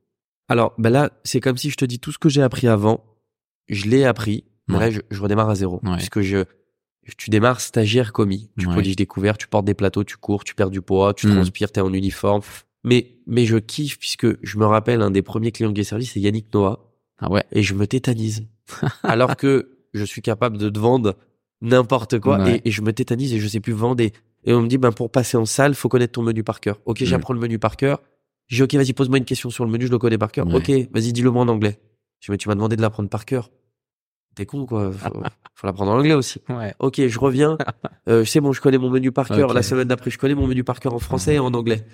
Alors, ben là, c'est comme si je te dis tout ce que j'ai appris avant, je l'ai appris, Ouais. là, je, je redémarre à zéro. Ouais. Puisque je, tu démarres stagiaire commis, tu Ouais. prodiges découvert, tu portes des plateaux, tu cours, tu perds du poids, tu Mm. transpires, t'es en uniforme. Mais, mais je kiffe puisque je me rappelle un des premiers clients que j'ai servi, c'est Yannick Noah, Ah ouais. et je me tétanise. Alors que je suis capable de te vendre n'importe quoi, Ouais. et, et je me tétanise et je sais plus vendre. Et, et on me dit, ben, pour passer en salle, faut connaître ton menu par cœur. Ok, Mm. j'apprends le menu par cœur. J'ai ok, vas-y, pose-moi une question sur le menu, je le connais par cœur. Ouais. Ok, vas-y, dis-le moi en anglais. Je dis, mais tu m'as demandé de l'apprendre par cœur. T'es con, quoi. Faut, faut l'apprendre en anglais aussi. Ouais. Ok, je reviens. Euh, c'est bon, je connais mon menu par cœur. La semaine d'après, je connais mon menu par cœur en français et en anglais.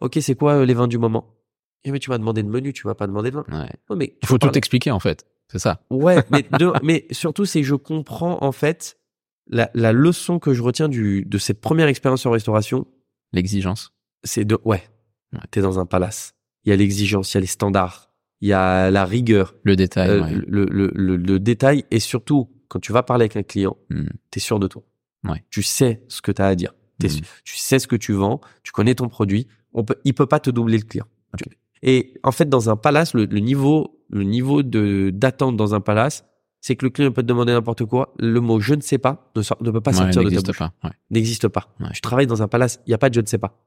Ok, c'est quoi euh, les vins du moment? Eh, mais tu m'as demandé de menu, tu m'as pas demandé de vin. ouais. Oh, mais Il faut tout parler- expliquer, en fait. C'est ça. Ouais, mais, de- mais surtout, c'est je comprends en fait la, la leçon que je retiens du, de cette première expérience en restauration, L'exigence. c'est de ouais, Ouais. t'es dans un palace. Il y a l'exigence, il y a les standards, il y a la rigueur, Le détail. euh, ouais. le, le, le, le détail et surtout quand tu vas parler avec un client, Hmm. t'es sûr de toi. Ouais. Tu sais ce que t'as à dire. Hmm. Tu sais ce que tu vends, tu connais ton produit. On peut, il peut pas te doubler le client. Tu- Et en fait, dans un palace, le, le niveau, le niveau de d'attente dans un palace, c'est que le client peut te demander n'importe quoi. Le mot je ne sais pas ne, sort- ne peut pas Ouais, sortir de ta n'existe bouche. pas. Ouais. N'existe pas. Ouais. Tu travailles dans un palace, il n'y a pas de je ne sais pas.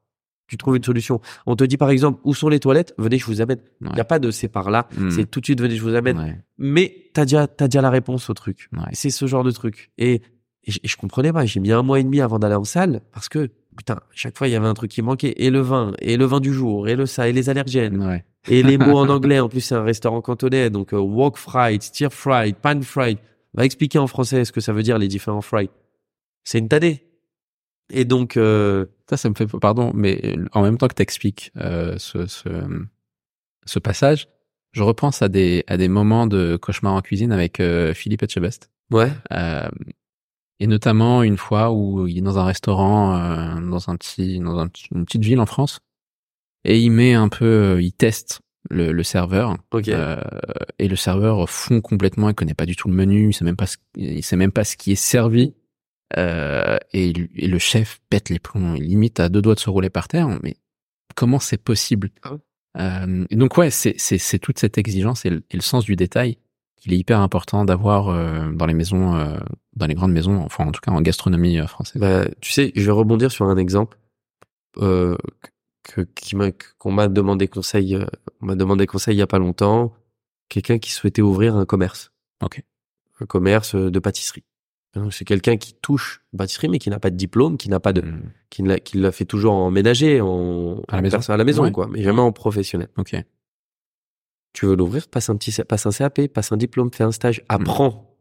Tu trouves une solution. On te dit par exemple où sont les toilettes, venez, je vous amène. Il Ouais. n'y a pas de c'est par là, Hmm. c'est tout de suite venez, je vous amène. Ouais. Mais t'as déjà, t'as déjà la réponse au truc. Ouais. C'est ce genre de truc. Et, et je, et je comprenais pas. J'ai mis un mois et demi avant d'aller en salle parce que, putain, chaque fois, il y avait un truc qui manquait. Et le vin, et le vin du jour, et le ça, et les allergènes. Et les mots en anglais. En plus, c'est un restaurant cantonais. Donc, euh, wok fried, stir fried, pan fried. Va expliquer en français ce que ça veut dire, les différents fried. C'est une tannée. Et donc, euh, Ça, ça me fait pardon, mais euh, en même temps que t'expliques euh, ce, ce ce passage, je repense à des à des moments de cauchemar en cuisine avec euh, Philippe Etchebest, ouais. euh, et notamment une fois où il est dans un restaurant euh, dans un petit dans un une petite ville en France, et il met un peu, euh, il teste le, le serveur, Ok. euh, et le serveur fond complètement, il connaît pas du tout le menu, il sait même pas ce, il sait même pas ce qui est servi. Euh, et, et le chef pète les plombs, il limite à deux doigts de se rouler par terre. Mais comment c'est possible Ah. Euh, donc ouais, c'est c'est c'est toute cette exigence et le, et le sens du détail qu'il est hyper important d'avoir euh, dans les maisons, euh, dans les grandes maisons, enfin en tout cas en gastronomie euh, française. Bah, tu sais, je vais rebondir sur un exemple euh, que qui m'a qu'on m'a demandé conseil. euh, on m'a demandé conseil il y a pas longtemps. Quelqu'un qui souhaitait ouvrir un commerce. Ok. Un commerce de pâtisserie. Donc c'est quelqu'un qui touche une pâtisserie mais qui n'a pas de diplôme, qui n'a pas de, Mm. qui l'a, qui l'a fait toujours en ménager, en À la maison. à la maison Ouais. quoi, mais jamais en professionnel. Ok. Tu veux l'ouvrir, passe un petit, passe un CAP, passe un diplôme, fais un stage, apprends.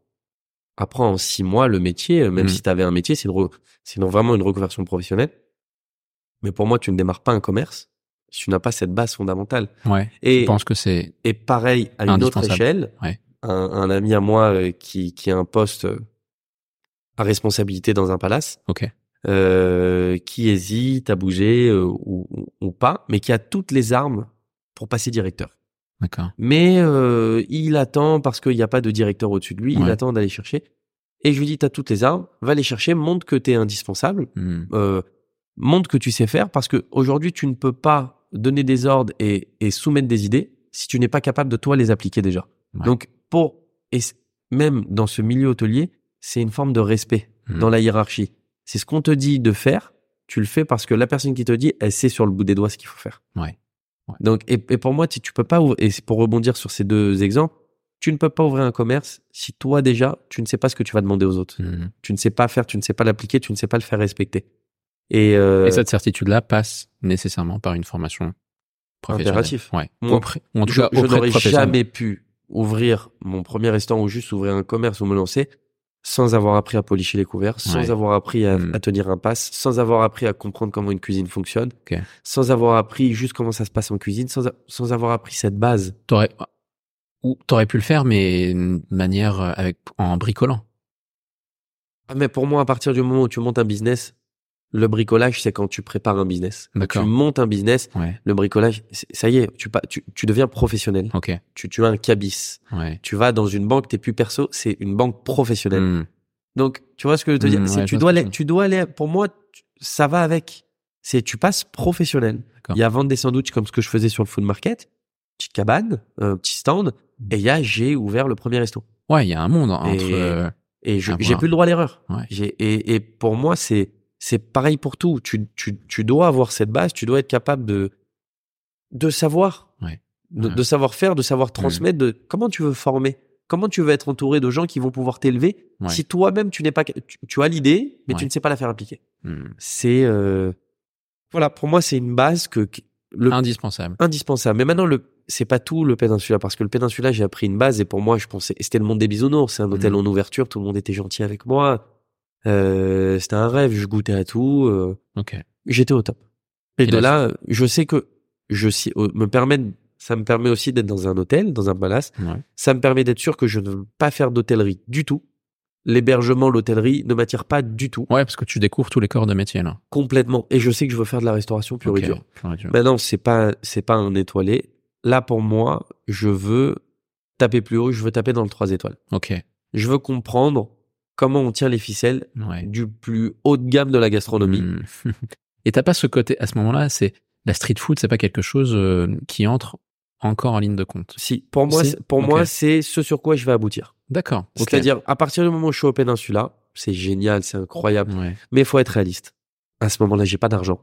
Apprends en six mois le métier, euh, même Mm. si tu avais un métier, c'est une re- c'est une- vraiment une reconversion professionnelle. Mais pour moi, tu ne démarres pas un commerce si tu n'as pas cette base fondamentale. Ouais. Et, Je pense que c'est et pareil, à une autre échelle, Ouais. un, un ami à moi euh, qui, qui a un poste euh, à responsabilité dans un palace, ok. euh, qui hésite à bouger euh, ou, ou- pas, mais qui a toutes les armes pour passer directeur. D'accord. Mais euh, il attend parce qu'il n'y a pas de directeur au-dessus de lui, il attend d'aller chercher. Et je lui dis, t'as toutes les armes, va les chercher, montre que t'es indispensable, Mm. euh, montre que tu sais faire, parce que aujourd'hui tu ne peux pas donner des ordres et, et soumettre des idées si tu n'es pas capable de toi les appliquer déjà. Ouais. Donc pour et même dans ce milieu hôtelier, c'est une forme de respect Mm. dans la hiérarchie. C'est ce qu'on te dit de faire, tu le fais parce que la personne qui te dit, elle sait sur le bout des doigts ce qu'il faut faire. Ouais. Ouais. Donc, et, et pour moi, tu, tu peux pas, ouvrir- et c'est pour rebondir sur ces deux exemples, tu ne peux pas ouvrir un commerce si toi déjà, tu ne sais pas ce que tu vas demander aux autres. Mm. Tu ne sais pas faire, tu ne sais pas l'appliquer, tu ne sais pas le faire respecter. Et, euh, Et cette certitude-là passe nécessairement par une formation professionnelle. Impératif. Ouais. Moi, Auprès- en tout je, cas je n'aurais jamais pu ouvrir mon premier restaurant ou juste ouvrir un commerce ou me lancer sans avoir appris à policher les couverts, sans Ouais. avoir appris à, Mm. à tenir un passe, sans avoir appris à comprendre comment une cuisine fonctionne, sans avoir appris juste comment ça se passe en cuisine, sans, a- sans avoir appris cette base. T'aurais, ou t'aurais pu le faire, mais de manière euh, avec, en bricolant. Ah, mais pour moi, à partir du moment où tu montes un business, le bricolage, c'est quand tu prépares un business. Quand tu montes un business, Ouais. le bricolage, ça y est, tu, tu, tu deviens professionnel. Ok. Tu, tu as un cabis. Ouais. Tu vas dans une banque, t'es plus perso, c'est une banque professionnelle. Mm. Donc, tu vois ce que je veux te dire? Mm, ouais, tu dois aller, tu- dois aller. Pour moi, ça va avec. C'est tu passes professionnel. Il y a vendre des sandwichs comme ce que je faisais sur le food market, petite cabane, un petit stand, et il y a j'ai ouvert le premier resto. Ouais, il y a un monde entre. Et- euh, Et À j'ai plus le droit à l'erreur. Ouais. Et, et pour moi, c'est c'est pareil pour tout. Tu, tu, tu dois avoir cette base. Tu dois être capable de de savoir, Ouais. de, savoir faire, de savoir transmettre. De comment tu veux former. Comment tu veux être entouré de gens qui vont pouvoir t'élever Ouais. si toi-même tu n'es pas tu, tu as l'idée mais Ouais. tu ne sais pas la faire appliquer. mm. C'est euh, voilà pour moi c'est une base que que- le Indispensable. indispensable. Mais maintenant, le, c'est pas tout le péninsula, parce que le péninsula, j'ai appris une base et pour moi, je pensais, c'était le monde des bisounours. C'est un hôtel Mhm. en ouverture, tout le monde était gentil avec moi. Euh, c'était un rêve, je goûtais à tout. euh, j'étais au top. Et, Et de là, là, je sais que je me permet, ça me permet aussi d'être dans un hôtel, dans un palace. Ouais. Ça me permet d'être sûr que je ne veux pas faire d'hôtellerie du tout. L'hébergement, l'hôtellerie ne m'attire pas du tout, Ouais, parce que tu découvres tous les corps de métier là. complètement. Et je sais que je veux faire de la restauration pure et dure. Maintenant, c'est pas c'est pas un étoilé. Là, pour moi, je veux taper plus haut. Je veux taper dans le 3 étoiles. Ok. Je veux comprendre comment on tient les ficelles Ouais. du plus haut de gamme de la gastronomie. Mm. Et t'as pas ce côté à ce moment-là, c'est la street food, c'est pas quelque chose euh, qui entre encore en ligne de compte? Si, pour moi, Si pour moi, c'est ce sur quoi je vais aboutir. D'accord. C'est-à-dire, à partir du moment où je suis au péninsula, c'est génial, c'est incroyable. Ouais. Mais il faut être réaliste. À ce moment-là, j'ai pas d'argent.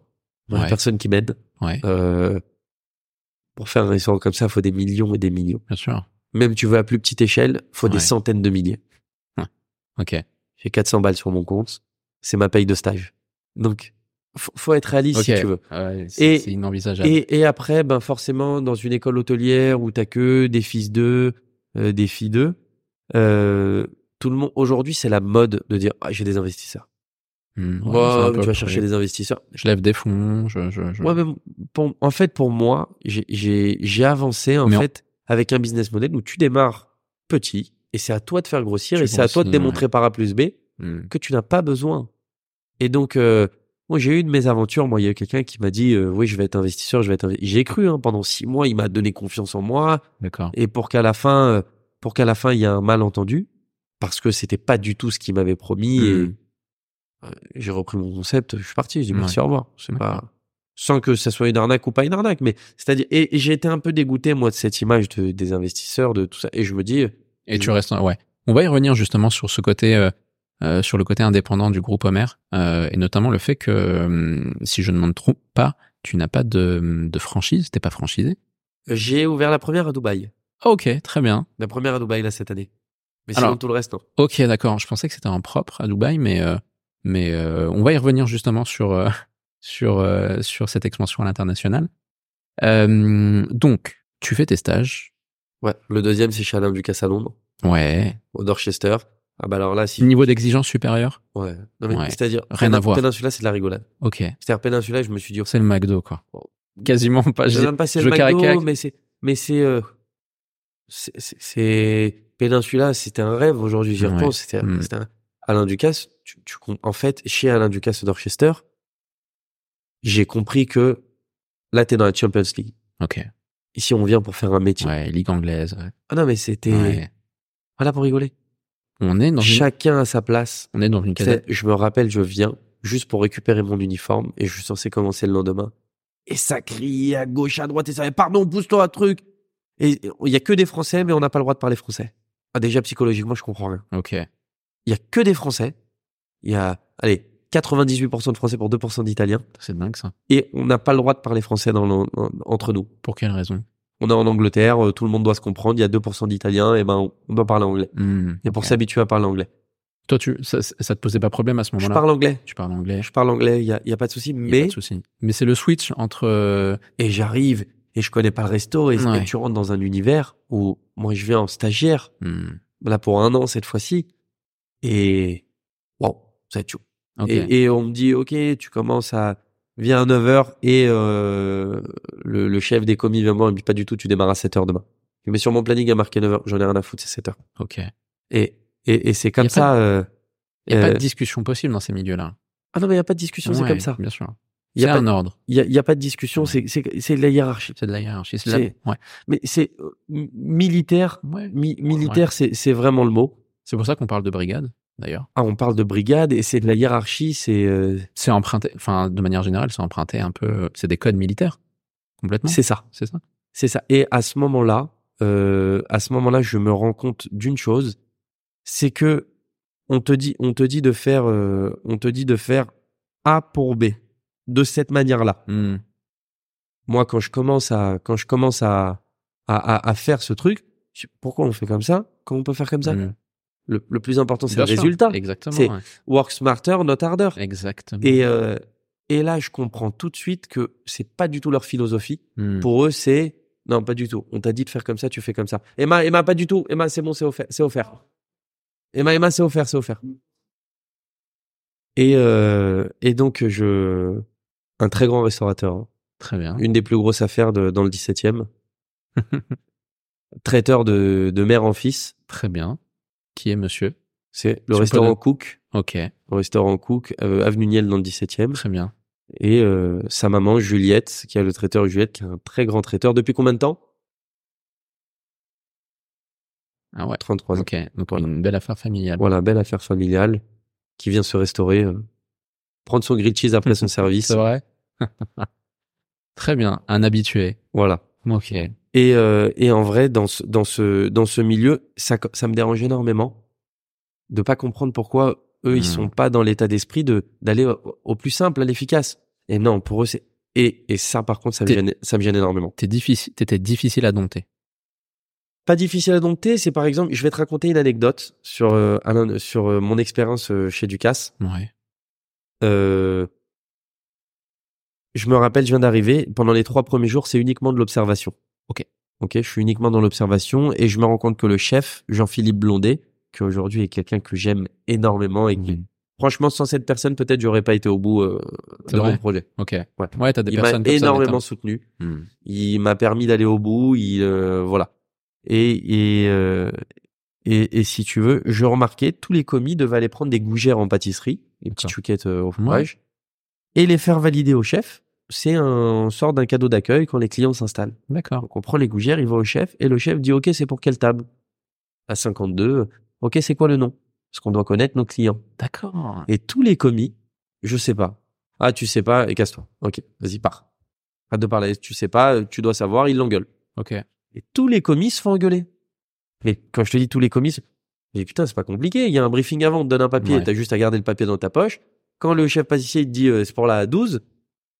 Ouais. personne qui m'aide. Ouais. Euh, pour faire un restaurant comme ça, il faut des millions et des millions. Bien sûr. Même tu veux à plus petite échelle, faut des centaines de milliers. Ok. J'ai 400 balles sur mon compte. C'est ma paye de stage. Donc, faut, faut être réaliste Ok. si tu veux. Ouais, c'est Et- c'est inenvisageable. Et, et après, ben forcément, dans une école hôtelière où t'as que des fils d'eux, euh, des filles d'eux, euh, tout le monde aujourd'hui, c'est la mode de dire ah, j'ai des investisseurs. Mm, ouais, un tu vas chercher des investisseurs. Je lève des fonds. Je, je, je... Ouais, mais pour- en fait, pour moi, j'ai- j'ai j'ai avancé en Mais on- fait avec un business model où tu démarres petit et c'est à toi de faire grossir et c'est à toi de démontrer par A plus B Mm. que tu n'as pas besoin. Et donc, euh, moi, j'ai eu de mes aventures. Moi, il y a eu quelqu'un qui m'a dit, euh, oui, je vais être investisseur, je vais être. J'ai cru hein, pendant six mois. Il m'a donné confiance en moi. D'accord. Et pour qu'à la fin, euh, pour qu'à la fin, il y ait un malentendu, parce que c'était pas du tout ce qu'il m'avait promis. Et euh, j'ai repris mon concept. Je suis parti. Je dis merci, Ouais. au revoir. C'est pas. sans que ça soit une arnaque ou pas une arnaque. Mais c'est-à-dire, et, et j'ai été un peu dégoûté moi de cette image de, des investisseurs, de tout ça. Et je me dis, Et tu restes, ouais. On va y revenir justement sur ce côté, euh, euh, sur le côté indépendant du groupe Homer, euh, et notamment le fait que, hum, si je ne me trompe pas, tu n'as pas de, de franchise, t'es pas franchisé. j'ai ouvert la première à Dubaï, Ah, ok, très bien. la première à Dubaï là cette année. Mais Alors- sinon tout le reste non. Ok, d'accord. Je pensais que c'était en propre à Dubaï, mais euh, mais euh, on va y revenir justement sur euh, sur euh, sur cette expansion à l'international. Euh, donc, tu fais tes stages. Ouais. Le deuxième c'est chez Alain Ducasse à Londres, Ouais. au Dorchester. Ah bah alors là si. Niveau d'exigence supérieur. Ouais. Non mais Ouais. c'est-à-dire Rien à voir. Péninsula c'est de la rigolade. Ok. C'est-à-dire Péninsula, je me suis dit oh, C'est le McDo, quoi. Quasiment pas. Je même pas c'est le McDo, mais c'est, mais c'est, euh, c'est, Péninsula, c'était un rêve aujourd'hui, j'y Ouais. repense. C'était, Mm. c'était un, Alain Ducasse, tu, tu, en fait, chez Alain Ducasse au Dorchester, j'ai compris que là, t'es dans la Champions League. Ok. Ici, on vient pour faire un métier. Ouais, ligue anglaise. Ouais. Ah non, mais c'était, Ouais. voilà pour rigoler. On est dans une, Chacun a sa place. on est dans une case. je me rappelle, je viens juste pour récupérer mon uniforme et je suis censé commencer le lendemain. Et ça crie à gauche, à droite et ça fait pardon, pousse-toi un truc. Et il y a que des Français, mais on n'a pas le droit de parler français. Ah, déjà, psychologiquement, je comprends rien. Ok. Il y a que des Français. Il y a, allez, 98% de Français pour 2% d'Italiens. C'est dingue ça. Et on n'a pas le droit de parler français dans le- en- entre nous. Pour quelle raison? On est en Angleterre, euh, tout le monde doit se comprendre. Il y a 2% d'Italiens, et ben, on doit parler anglais. Hmm, Et pour s'habituer à parler anglais. Toi, tu, ça, ça te posait pas problème à ce Je moment-là parle anglais. Tu parles anglais. Je parle anglais, il y a, y a pas de souci. y a pas Mais de souci. Mais c'est le switch entre. euh, et j'arrive et je connais pas le resto et, Ouais. et tu rentres dans un univers où moi je viens en stagiaire hmm, là pour un an cette fois-ci et bon ça va et, et on me dit ok tu commences à viens à 9h et euh, le, le chef des commis vient me dit pas du tout tu démarres à 7h demain mais sur mon planning il y a marqué 9h j'en ai rien à foutre c'est 7h Ok. et et, et c'est comme Y a pas ça euh, Il n'y a pas euh, de discussion possible dans ces milieux-là. ah non mais il y a pas de discussion c'est comme ça Bien sûr. il y a pas un ordre. il y a, pas de discussion Ouais. c'est c'est c'est de la hiérarchie C'est de la hiérarchie. C'est la- Ouais. mais c'est euh, mi- militaire. Mi- militaire, c'est c'est vraiment le mot. C'est pour ça qu'on parle de brigade, d'ailleurs. Ah, on parle de brigade et c'est de la hiérarchie, c'est euh, C'est emprunté, enfin, de manière générale, c'est emprunté un peu. C'est des codes militaires. Complètement. c'est ça, C'est ça. c'est ça. Et à ce moment-là, euh, à ce moment-là, je me rends compte d'une chose, c'est que on te dit, on te dit de faire, euh, on te dit de faire A pour B de cette manière-là. Hmm. Moi, quand je commence à, quand je commence à, à, à, à faire ce truc, je- pourquoi on fait comme ça? Quand on peut faire comme ça? Hmm. Le, le plus important, c'est le sûr. résultat. Exactement. C'est- ouais. Work smarter, not harder. Exactement. Et, euh, et là, je comprends tout de suite que c'est pas du tout leur philosophie. Hmm. Pour eux, c'est non, pas du tout. On t'a dit de faire comme ça, tu fais comme ça. Emma, Emma, pas du tout. Emma, c'est bon, c'est offert. C'est offert. Emma, Emma, c'est offert, c'est offert. Et, euh, et donc, je. Un très grand restaurateur. hein. Très bien. Une des plus grosses affaires de, dans le 17e. Traiteur de, de mère en fils. Très bien. Qui est monsieur? C'est le restaurant Cook. Ok. Le restaurant Cook, euh, avenue Niel dans le 17e. Très bien. Et euh, sa maman, Juliette, qui a le traiteur Juliette, qui est un très grand traiteur. Depuis combien de temps? Ah ouais. 33 ans. Ok. Donc Voilà. une belle affaire familiale. Voilà, belle affaire familiale qui vient se restaurer, euh, prendre son grilled cheese après son service. C'est vrai? Très bien. Un habitué. Voilà. Ok. Et, euh, et en vrai, dans ce, dans ce, dans ce milieu, ça, ça me dérange énormément de pas comprendre pourquoi eux, ils Hmm. sont pas dans l'état d'esprit de d'aller au, au plus simple, à l'efficace. Et non, pour eux, c'est et, et ça, par contre, ça me gêne, ça me gêne énormément. T'es difficile. T'étais difficile à dompter. Pas difficile à dompter, c'est par exemple, je vais te raconter une anecdote sur euh, Alain- sur euh, mon expérience chez Ducasse. Ouais. Euh, je me rappelle, je viens d'arriver. Pendant les trois premiers jours, c'est uniquement de l'observation. Ok. Ok, je suis uniquement dans l'observation et je me rends compte que le chef, Jean-Philippe Blondet, qui aujourd'hui est quelqu'un que j'aime énormément et qui, Mhm. franchement, sans cette personne, peut-être j'aurais pas été au bout euh, de vrai mon projet. Ok. Ouais. Ouais. T'as des Il m'a personnes comme ça, énormément des soutenu. temps. Hmm. Il m'a permis d'aller au bout. Il euh, voilà. Et et, euh, et et si tu veux, je remarquais tous les commis devaient aller prendre des gougères en pâtisserie, des petites chouquettes euh, au fromage, et les faire valider au chef. C'est un sort d'un cadeau d'accueil quand les clients s'installent. D'accord. Donc on prend les gougères, il va au chef et le chef dit OK, c'est pour quelle table? À 52. OK, c'est quoi le nom? Parce qu'on doit connaître nos clients. D'accord. Et tous les commis, je sais pas. Ah, tu sais pas, et casse-toi. Ok, vas-y, pars. Arrête de parler. Tu sais pas, tu dois savoir, il l'engueule. Ok. Et tous les commis se font engueuler. Mais quand je te dis tous les commis, je dis putain, c'est pas compliqué. Il y a un briefing avant, on te donne un papier, Ouais. t'as juste à garder le papier dans ta poche. Quand le chef pâtissier il te dit euh, c'est pour la 12,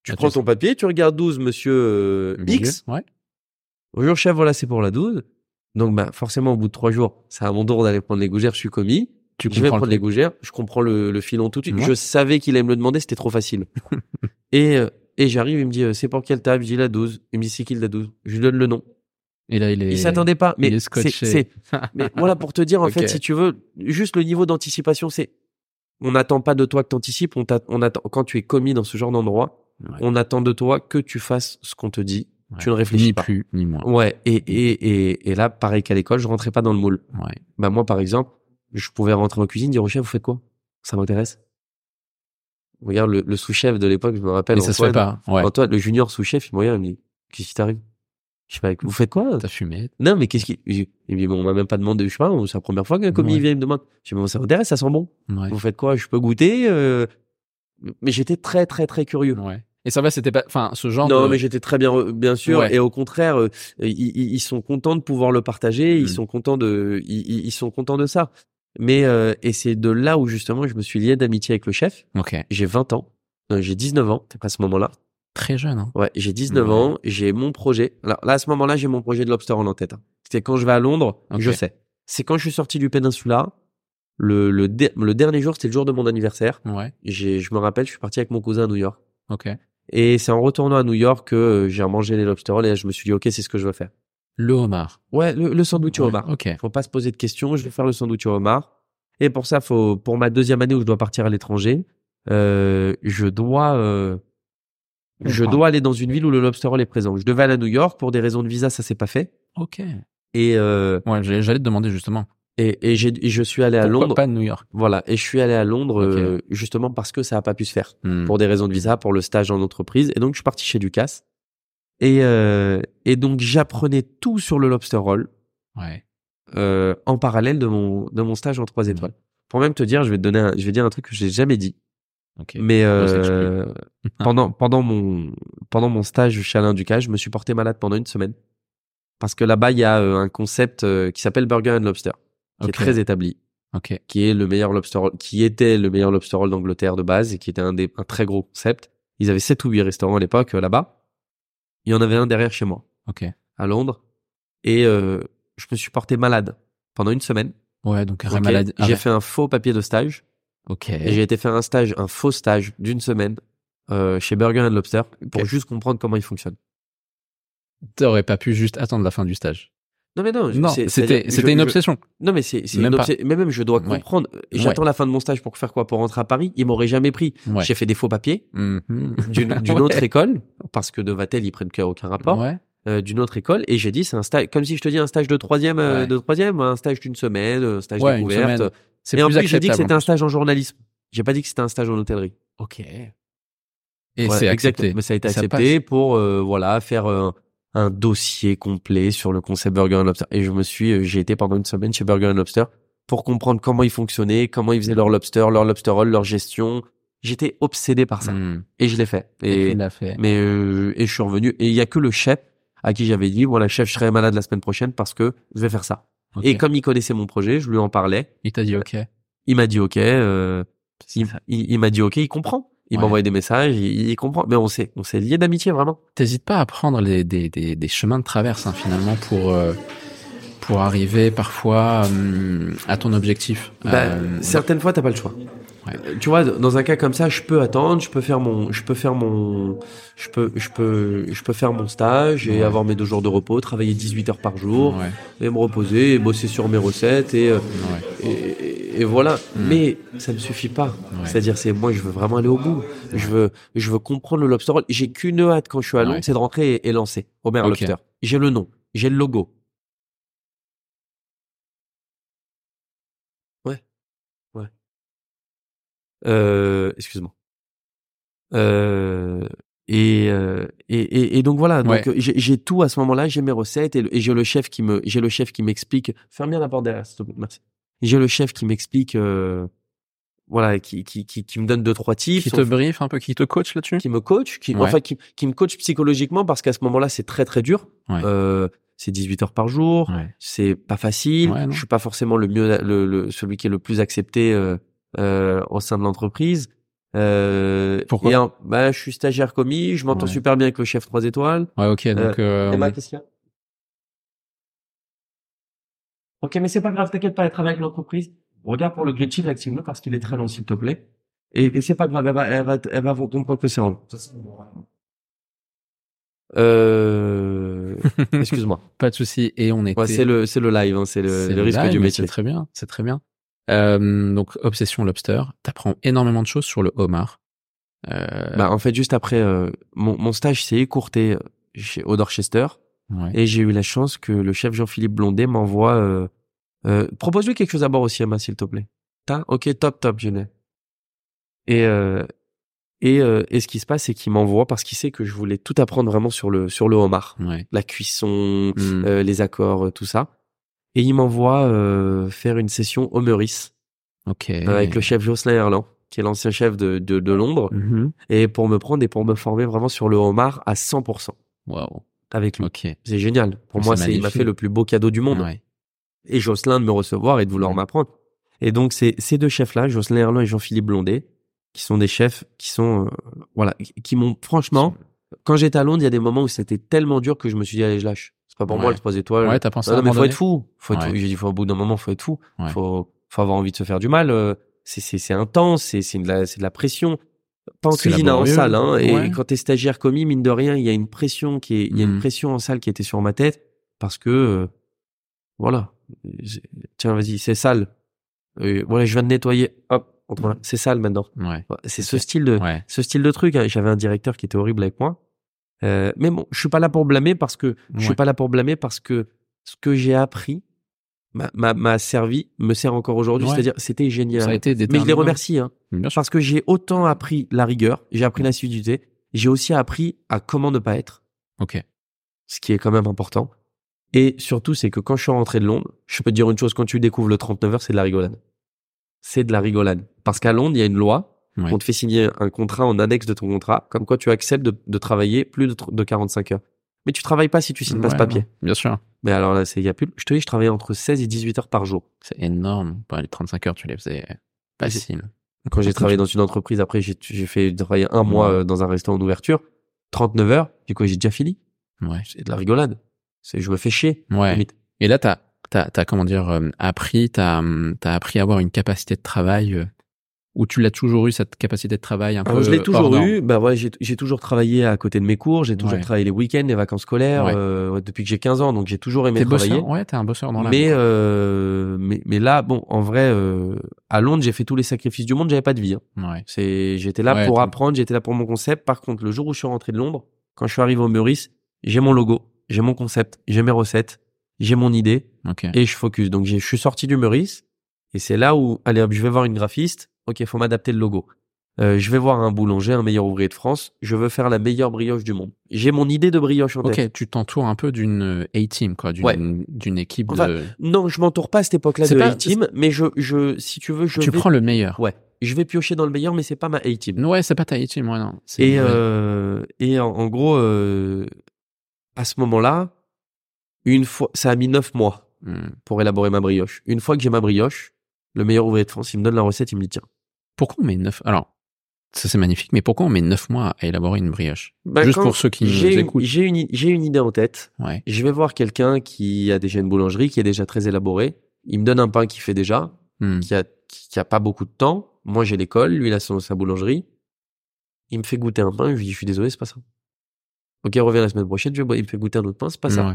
tu prends ton papier, tu regardes 12, monsieur euh. X. Ouais. Bonjour chef, voilà, c'est pour la 12. Donc, bah, forcément, au bout de trois jours, c'est à mon tour d'aller prendre les gougères, je suis commis. Tu je vais prendre le les gougères, je comprends le, le filon tout de suite. Je savais qu'il allait me le demander, c'était trop facile. et euh, et j'arrive, il me dit, euh, c'est pour quelle table? Je dis la 12. Il me dit, c'est qui la 12 Je lui donne le nom. Et là, il est. Il s'attendait pas. Mais c'est, mais voilà, pour te dire, en fait, si tu veux, juste le niveau d'anticipation, c'est, on n'attend pas de toi que t'anticipes, on, on attend, quand tu es commis dans ce genre d'endroit, Ouais. on attend de toi que tu fasses ce qu'on te dit. Ouais. Tu ne réfléchis ni pas. plus, ni moins. Ouais, et, et, et, et là, pareil qu'à l'école, je rentrais pas dans le moule. Ouais. Bah, moi, par exemple, je pouvais rentrer en cuisine, dire au chef, vous faites quoi? Ça m'intéresse. Regarde, le, le sous-chef de l'époque, je me rappelle. Mais ça se fait pas. Ouais. Antoine, le junior sous-chef, il me regarde, il me dit, qu'est-ce qui t'arrive? Je sais pas, vous faites quoi? T'as fumé? Non, mais qu'est-ce qui, il me dit, bon, on m'a même pas demandé, je sais pas, c'est la première fois qu'un commis Ouais. vient il me demande. Je dis, bon, ça m'intéresse, ça sent bon. Ouais. Vous faites quoi? Je peux goûter, euh... Mais j'étais très, très, très curieux. Ouais. Et ça va, c'était pas. Enfin, ce genre Non, de. mais j'étais très bien, bien sûr. Ouais. Et au contraire, euh, ils, sont contents de pouvoir le partager. Ils Mm. sont contents de, ils, sont contents de ça. Mais euh, et c'est de là où justement je me suis lié d'amitié avec le chef. Ok. J'ai 20 ans, Euh, j'ai 19 ans à ce moment-là. Très jeune. Hein. Ouais, j'ai 19 Ouais. ans, j'ai mon projet. Alors là, à ce moment-là, j'ai mon projet de lobster en tête. hein. C'était quand je vais à Londres, je sais. C'est quand je suis sorti du Peninsula. Le, le, der- le dernier jour, c'était le jour de mon anniversaire. Ouais. J'ai, je me rappelle, je suis parti avec mon cousin à New York. Ok. Et c'est en retournant à New York que euh, j'ai mangé les lobster rolls et je me suis dit, ok, c'est ce que je veux faire. Le homard. Ouais, le, le sandwich au homard. Ok. Faut pas se poser de questions, je vais faire le sandwich au homard. Et pour ça, faut, pour ma deuxième année où je dois partir à l'étranger, euh, je dois, euh, je dois aller dans une ville où le lobster roll est présent. Je devais aller à New York pour des raisons de visa, ça s'est pas fait. Ok. Et, euh, Ouais, j'allais j'allais te demander justement. Et, et, j'ai, et je suis allé à Pourquoi Londres. pas de New York Voilà. Et je suis allé à Londres, euh, justement parce que ça a pas pu se faire. Hmm. Pour des raisons de visa, pour le stage en entreprise. Et donc, je suis parti chez Ducasse. Et, euh, et donc, j'apprenais tout sur le lobster roll. Ouais. euh, en parallèle de mon de mon stage en trois étoiles. Pour même te dire, je vais te donner, un, je vais dire un truc que j'ai jamais dit, Ok. mais euh, pendant pendant mon pendant mon stage chez Alain Ducasse, je me suis porté malade pendant une semaine parce que là-bas il y a euh, un concept qui s'appelle Burger and Lobster, qui est très établi, Ok. qui est le meilleur lobster roll, qui était le meilleur lobster roll d'Angleterre de base et qui était un des un très gros concept. Ils avaient sept ou huit restaurants à l'époque euh, là-bas. Il y en avait un derrière chez moi Ok. à Londres et euh, je me suis porté malade pendant une semaine. Ouais, donc maladie. J'ai fait un faux papier de stage Ok. et j'ai été faire un stage, un faux stage d'une semaine euh, chez Burger and Lobster pour juste comprendre comment il fonctionne. T'aurais pas pu juste attendre la fin du stage. Non mais non, Non, c'était une je- obsession. Non mais c'est Même mais même je dois Ouais. comprendre. J'attends la fin de mon stage pour faire quoi? Pour rentrer à Paris? Ils m'auraient jamais pris. Ouais. J'ai fait des faux papiers Mhm. d'une autre école parce que de Vatel ils prennent aucun rapport. Euh, d'une autre école et j'ai dit c'est un stage comme si je te dis un stage de troisième euh, de troisième un stage d'une semaine un stage Ouais, une découverte et en plus j'ai dit que c'était un stage en journalisme j'ai pas dit que c'était un stage en hôtellerie Ok. Et Ouais, c'est accepté. Mais ça a été Ça accepté passe. pour euh, voilà faire euh, un dossier complet sur le concept Burger and Lobster. Et je me suis, euh, j'ai été pendant une semaine chez Burger and Lobster pour comprendre comment ils fonctionnaient, comment ils faisaient leur lobster, leur lobster roll, leur gestion. J'étais obsédé par ça Hmm. et je l'ai fait. Et Et fait. mais euh, et je suis revenu et il y a que le chef à qui j'avais dit voilà chef je serai malade la semaine prochaine parce que je vais faire ça. Et comme il connaissait mon projet, je lui en parlais. il t'a dit ok. Il m'a dit ok. euh, il il- il m'a dit ok. Il comprend. Il Ouais. envoyé des messages. Il, il comprend. Mais on s'est on s'est lié d'amitié vraiment. T'hésites pas à prendre les, des, des, des chemins de traverse hein, finalement pour euh, pour arriver parfois hum, à ton objectif. Bah, Euh, certaines fois, t'as pas le choix. Ouais. Euh, Tu vois, dans un cas comme ça, je peux attendre, je peux faire mon, je peux faire mon, je peux, je peux, je peux faire mon stage et Ouais. avoir mes deux jours de repos, travailler 18 heures par jour ouais, et me reposer et bosser sur mes recettes et, euh, et, et- et voilà. Mm. Mais ça ne suffit pas. C'est-à-dire, c'est moi, je veux vraiment aller au bout. Je veux, je veux comprendre le lobster roll. J'ai qu'une hâte quand je suis à Londres, Ouais. c'est de rentrer et, lancer Robert Ok. Lobster. J'ai le nom, j'ai le logo. Ouais, ouais. Euh, excuse-moi. Euh, et, euh, et, et, et donc voilà. Donc Ouais. euh, j'ai tout à ce moment-là. J'ai mes recettes et, j'ai le chef qui me, j'ai le chef qui m'explique. Ferme bien la porte derrière, s'il te plaît. Merci. J'ai le chef qui m'explique. euh, voilà, qui, qui, qui, qui me donne deux, trois tips. Qui te brief un peu, qui te coach là-dessus? Qui me coach, qui, Ouais. enfin, qui, qui me coach psychologiquement parce qu'à ce moment-là, c'est très, très dur. Ouais. Euh, c'est 18 heures par jour. Ouais. C'est pas facile. Je suis pas forcément le mieux, le, le- celui qui est le plus accepté euh, au sein de l'entreprise. Euh, Pourquoi et un- bah, je suis stagiaire commis, je m'entends Ouais. super bien avec le chef 3 étoiles. Ouais, ok, donc... euh, Emma, qu'est-ce qu'il y a? Ok, mais c'est pas grave, t'inquiète pas, elle travaille avec l'entreprise. Regarde pour le grid sheet, active-le parce qu'il est très long, s'il te plaît. Et, et c'est pas grave, elle va, elle va, elle va comprendre que c'est en Euh, excuse-moi. pas de souci. Et on était... Ouais, c'est le, c'est le live, hein, c'est le, risque live, du métier. C'est très bien, c'est très bien. Euh, donc, Obsession Lobster, t'apprends énormément de choses sur le homard. Euh, Bah, en fait, juste après, euh, mon, mon stage s'est écourté chez au Dorchester ouais. et j'ai eu la chance que le chef Jean-Philippe Blondet m'envoie. Propose-lui quelque chose à boire aussi, Emma, s'il te plaît. T'as? Ok, top, top, je l'ai. Et euh, et euh, et ce qui se passe, c'est qu'il m'envoie parce qu'il sait que je voulais tout apprendre vraiment sur le sur le homard, Ouais. la cuisson, Hmm. les accords, tout ça. Et il m'envoie euh, faire une session au Meurice avec le chef Jocelyn Herland, qui est l'ancien chef de, de, de Londres, Mhm. et pour me prendre et pour me former vraiment sur le homard à 100% Waouh. avec lui. Ok. C'est génial. Pour moi, c'est, il m'a fait le plus beau cadeau du monde. Ouais. Et Jocelyn de me recevoir et de vouloir Ouais. m'apprendre. Et donc, c'est ces deux chefs-là, Jocelyn Herland et Jean-Philippe Blondet, qui sont des chefs qui sont, euh, voilà, qui- qui m'ont, franchement, quand j'étais à Londres, il y a des moments où c'était tellement dur que je me suis dit, allez, je lâche. C'est pas pour moi, Ouais. le 3 étoiles. Ouais, t'as pensé non, à non, mais faut être fou. Faut être Ouais. J'ai dit, faut, au bout d'un moment, faut être fou. Ouais. Faut, faut avoir envie de se faire du mal. euh, C'est, c'est, c'est intense. C'est, c'est de la, c'est de la pression. Pas en cuisine, hein, en salle, hein. Et quand t'es stagiaire commis, mine de rien, il y a une pression qui est, il y a une Mhm. pression en salle qui était sur ma tête parce que, euh, voilà. Tiens, vas-y, c'est sale. Euh, voilà, je viens de nettoyer. Hop, voilà. c'est sale maintenant. Ouais. C'est ce style de, Ouais. ce style de truc. J'avais un directeur qui était horrible avec moi. Euh, mais bon, je suis pas là pour blâmer parce que je suis Ouais. pas là pour blâmer parce que ce que j'ai appris m'a, servi, me sert encore aujourd'hui. Ouais. C'est-à-dire, c'était génial. Ça a été mais je les remercie, hein, parce que j'ai autant appris la rigueur, j'ai appris l'assiduité, j'ai aussi appris à comment ne pas être, Ok. ce qui est quand même important. Et surtout, c'est que quand je suis rentré de Londres, je peux te dire une chose, quand tu découvres le 39 heures, c'est de la rigolade. C'est de la rigolade. Parce qu'à Londres, il y a une loi Ouais. on te fait signer un contrat en annexe de ton contrat, comme quoi tu acceptes de, de travailler plus de, de 45 heures. Mais tu travailles pas si tu signes pas ce papier. Bien sûr. Mais alors là, c'est, il y a plus, je te dis, je travaillais entre 16 et 18 heures par jour. C'est énorme. Bah, les 35 heures, tu les faisais facile. Quand j'ai travaillé dans une entreprise, après, j'ai, fait travailler un mois Ouais. euh, dans un restaurant d'ouverture, 39 heures, du coup, j'ai déjà fini. Ouais. C'est de la rigolade. C'est, je me fais chier. Ouais. limite. Et là, t'as, t'as, t'as comment dire, euh, appris, t'as, t'as appris à avoir une capacité de travail euh, où tu l'as toujours eu cette capacité de travail un Alors, peu. je l'ai toujours eu. Bah ouais, j'ai, toujours travaillé à côté de mes cours. J'ai toujours Ouais. travaillé les week-ends, les vacances scolaires, Ouais. euh, depuis que j'ai 15 ans. Donc, j'ai toujours aimé T'es travailler. bosseur. Ouais, t'es un bosseur dans la. mais, euh, mais mais là bon en vrai euh, à Londres j'ai fait tous les sacrifices du monde j'avais pas de vie hein. Ouais. c'est j'étais là pour apprendre j'étais là pour mon concept par contre le jour où je suis rentré de Londres quand je suis arrivé au Meurice j'ai mon logo j'ai mon concept j'ai mes recettes j'ai mon idée Ok. et je focus donc je suis sorti du Meurice et c'est là où allez hop je vais voir une graphiste ok faut m'adapter le logo Euh, je vais voir un boulanger un meilleur ouvrier de France je veux faire la meilleure brioche du monde j'ai mon idée de brioche en tête Ok, tu t'entoures un peu d'une euh, A-team, quoi, d'une, Ouais. équipe Enfin, de. non je m'entoure pas à cette époque-là C'est de pas- A-Team mais je je si tu veux je tu vais prends le meilleur. Ouais, je vais piocher dans le meilleur, mais c'est pas ma A-team. Ouais, c'est pas ta A-team, ouais, non. Et, euh, et en, en gros, euh, à ce moment-là, une fois, ça a mis neuf mois Hmm. pour élaborer ma brioche. Une fois que j'ai ma brioche, le meilleur ouvrier de France, il me donne la recette, il me dit tiens. Pourquoi on met neuf Alors, ça c'est magnifique, mais pourquoi on met neuf mois à élaborer une brioche? Bah, Juste pour ceux qui nous j'ai une, écoutent. j'ai une, idée en tête. Ouais. Je vais voir quelqu'un qui a déjà une boulangerie, qui est déjà très élaboré. Il me donne un pain qu'il fait déjà, Hmm. qui a, qui a pas beaucoup de temps. Moi, j'ai l'école, lui, il a son, sa boulangerie. Il me fait goûter un pain, je lui dis, je suis désolé, c'est pas ça. Ok, reviens la semaine prochaine, je il me fait goûter un autre pain, c'est pas ça. Ouais.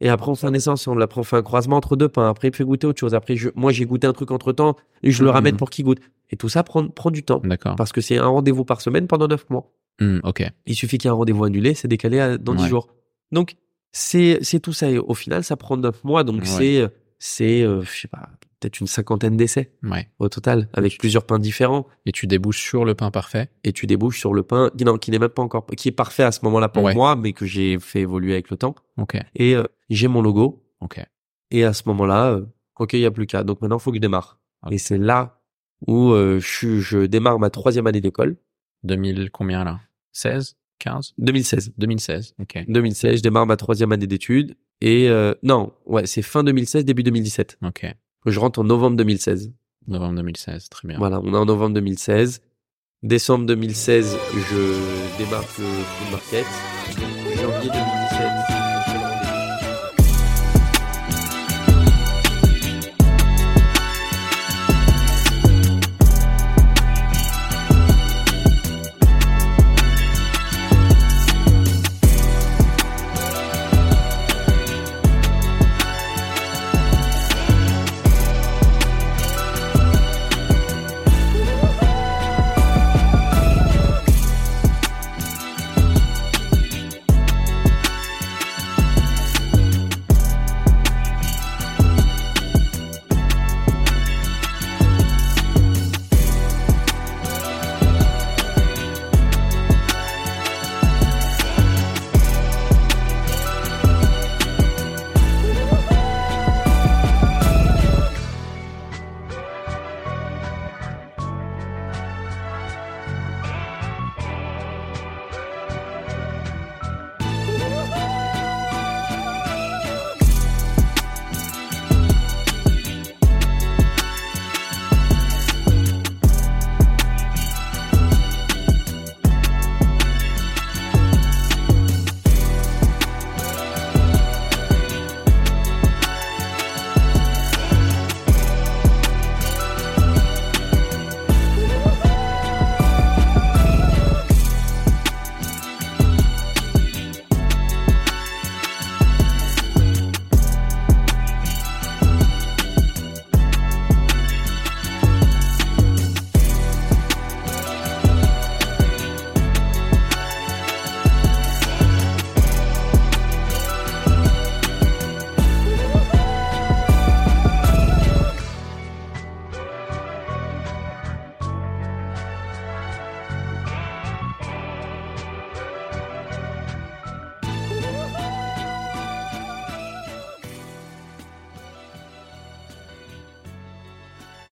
Et après, on fait un essence, on, on fait un croisement entre deux pains. Après, il fait goûter autre chose. Après, je, moi, j'ai goûté un truc entre temps, et je le Mhm. ramène pour qu'il goûte. Et tout ça prend, prend du temps. D'accord. Parce que c'est un rendez-vous par semaine pendant neuf mois. Hmm, ok. Il suffit qu'il y ait un rendez-vous annulé, c'est décalé à- dans dix Ouais. jours. Donc, c'est, c'est tout ça. Et au final, ça prend neuf mois. Donc, Ouais. c'est, c'est, euh, je sais pas, peut-être une cinquantaine d'essais Ouais. au total, avec plusieurs pains différents. Et tu débouches sur le pain parfait. et tu débouches sur le pain qui, non, qui n'est même pas encore, qui est parfait à ce moment-là pour moi, mais que j'ai fait évoluer avec le temps. Ok. Et euh, j'ai mon logo. Ok. Et à ce moment-là, euh, ok, il y a plus qu'à. Donc maintenant, il faut que je démarre. Et c'est là où euh, je, je démarre ma troisième année d'école. 2000 combien là 16 15 2016. 2016. Ok. 2016, je démarre ma troisième année d'études. Et euh, non, ouais, c'est fin 2016, début 2017. Ok. Je rentre en novembre 2016. Novembre 2016. Très bien. Voilà, on est en novembre 2016. Décembre 2016, je démarque le market. Janvier 2017,